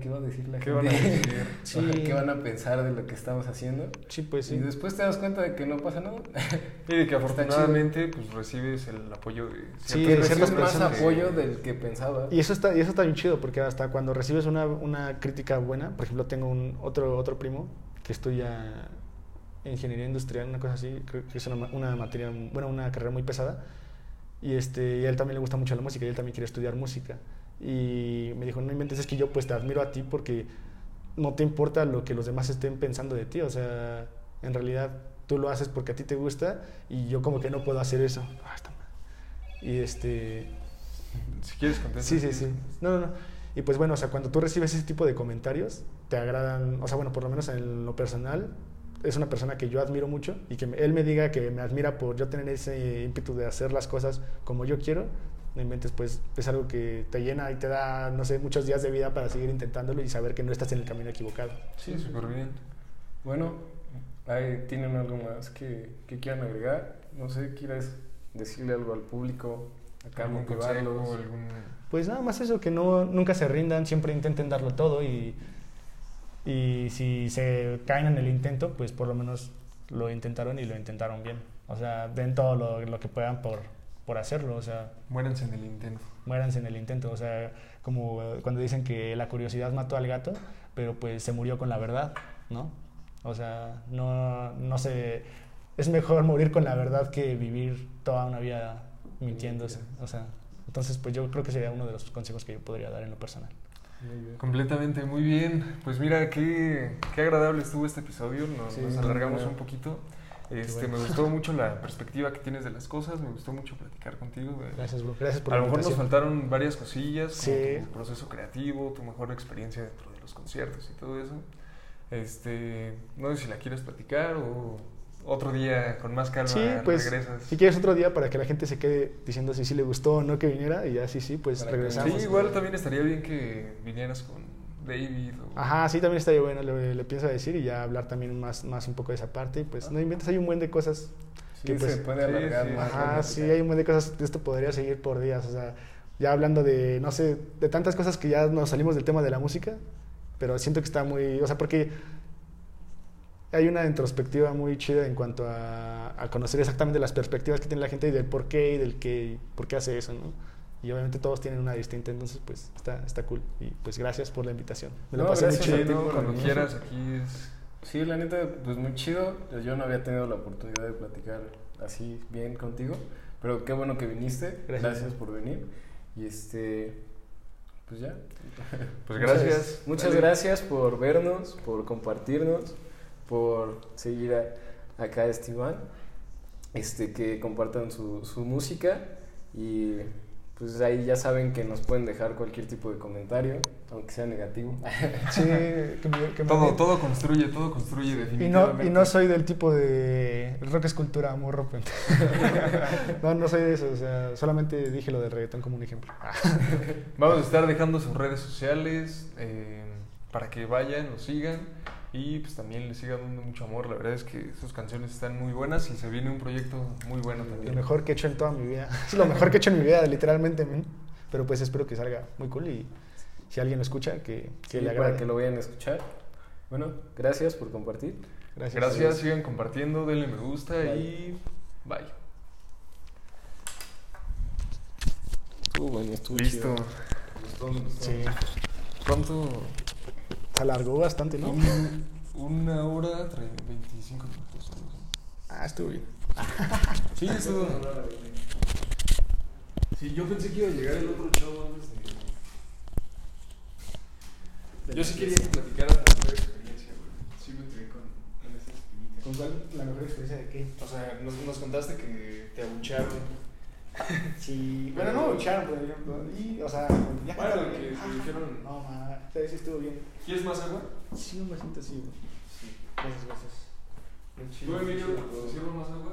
¿qué va a decir la ¿Qué gente? van a decir? Sí. ¿Qué van a pensar de lo que estamos haciendo? Sí, pues sí. Y después te das cuenta de que no pasa nada. Y de que afortunadamente pues recibes el apoyo de Sí, recibes más apoyo del que pensaba. Y eso está, y eso está bien chido, porque hasta cuando recibes una, una crítica buena, por ejemplo, tengo un otro, otro primo que estudia ingeniería industrial, una cosa así, creo que es una, ma- una materia, bueno, una carrera muy pesada, y, este, y a él también le gusta mucho la música, y él también quiere estudiar música. Y me dijo, no inventes, es que yo pues te admiro a ti porque no te importa lo que los demás estén pensando de ti, o sea, en realidad tú lo haces porque a ti te gusta, y yo como que no puedo hacer eso. Ah. Y este... Si quieres contestar. Sí, sí, sí. No, no, no. Y pues bueno, o sea, cuando tú recibes ese tipo de comentarios, te agradan, o sea, bueno, por lo menos en lo personal, es una persona que yo admiro mucho y que me- él me diga que me admira por yo tener ese ímpetu de hacer las cosas como yo quiero, no inventes, pues es algo que te llena y te da, no sé, muchos días de vida para seguir intentándolo y saber que no estás en el camino equivocado. Sí, súper bien. Bueno, ahí ¿tienen algo más que, que quieran agregar? No sé, ¿quieres decirle algo al público? Acá ¿Algún motivarlos. consejo, algún... Pues nada más eso, que no, nunca se rindan, siempre intenten darlo todo y, y si se caen en el intento, pues por lo menos lo intentaron y lo intentaron bien. O sea, den todo lo, lo que puedan por, por hacerlo, o sea, Muéranse en el intento. muéranse en el intento. O sea, como eh, cuando dicen que la curiosidad mató al gato, pero pues se murió con la verdad, ¿no? O sea, no, no se... Es mejor morir con la verdad que vivir toda una vida mintiéndose. O sea, entonces pues yo creo que sería uno de los consejos que yo podría dar en lo personal. Muy bien. Completamente, muy bien. Pues mira, qué, qué agradable estuvo este episodio. Nos, Sí, nos alargamos un poquito. Este, bueno. Me gustó mucho la perspectiva que tienes de las cosas. Me gustó mucho platicar contigo. Gracias, bro. Gracias por A lo mejor nos faltaron varias cosillas, como Sí. tu proceso creativo, tu mejor experiencia dentro de los conciertos y todo eso. Este, no sé si la quieres platicar o otro día con más calma Sí, pues regresas. si quieres otro día para que la gente se quede diciendo si sí le gustó o no que viniera y ya sí, sí, pues Para regresamos. Sí, igual también estaría bien que vinieras con David. O... Ajá, sí, también estaría bueno, le, le pienso decir y ya hablar también más, más un poco de esa parte. y Pues no inventes, hay un buen de cosas. Sí, que, pues, se puede alargar sí. más. Ajá, sí, hay un buen de cosas. Esto podría seguir por días. O sea, ya hablando de, no sé, de tantas cosas que ya nos salimos del tema de la música, pero siento que está muy. O sea, porque hay una introspectiva muy chida en cuanto a, a conocer exactamente las perspectivas que tiene la gente y del por qué y del qué, por qué hace eso, ¿no? Y obviamente todos tienen una distinta, entonces pues está, está cool. Y pues gracias por la invitación. Me lo No, pasé muy chido. Cuando quieras, aquí es... Sí, la neta, pues muy chido. Yo no había tenido la oportunidad de platicar así bien contigo, pero qué bueno que viniste. Gracias. Gracias, por venir. Y este, pues ya. Pues gracias. Muchas gracias por vernos, por compartirnos, por seguir a, acá a Esteban, este, que compartan su, su música y pues ahí ya saben que nos pueden dejar cualquier tipo de comentario, aunque sea negativo. Sí, que me, que me Todo, todo construye, todo construye Y no, definitivamente. y no soy del tipo de el rock es cultura, morro. pues. no, no soy de eso. O sea, solamente dije lo del reggaetón como un ejemplo. Vamos a estar dejando sus redes sociales eh, para que vayan, los sigan y pues también les sigan dando mucho amor. La verdad es que sus canciones están muy buenas y se viene un proyecto muy bueno Lo también. mejor que he hecho en toda mi vida. Es lo mejor que he hecho en mi vida, literalmente. men. Pero pues espero que salga muy cool y, si alguien lo escucha, que, que Sí, le para agrade. que lo vayan a escuchar. Bueno, gracias por compartir. Gracias. Gracias, sigan compartiendo, denle me gusta Bye. y bye. Estuvo bueno, estuvo Listo. Sí, ¿Cuánto? Se alargó bastante, ¿no? Un- una hora, tre- 25 minutos. Ah, estuvo bien. Sí, estuvo. Sí, yo pensé que iba a llegar el otro chavo antes de. Yo sí quería que platicaras la mejor experiencia, güey. Sí me quedé con, con esa espinita. ¿Con cuál? ¿La mejor experiencia de qué? O sea, nos, nos contaste que te abucharon. Sí, bueno, no me echaron, por ejemplo. Y, o sea, ya Bueno, cuando- que Ah, dijeron- No, ma, pero sí estuvo bien. ¿Quieres más agua? Sí, un vasito así, güey. Sí. Gracias, gracias. ¿Tú, Emilio, sirvo más agua?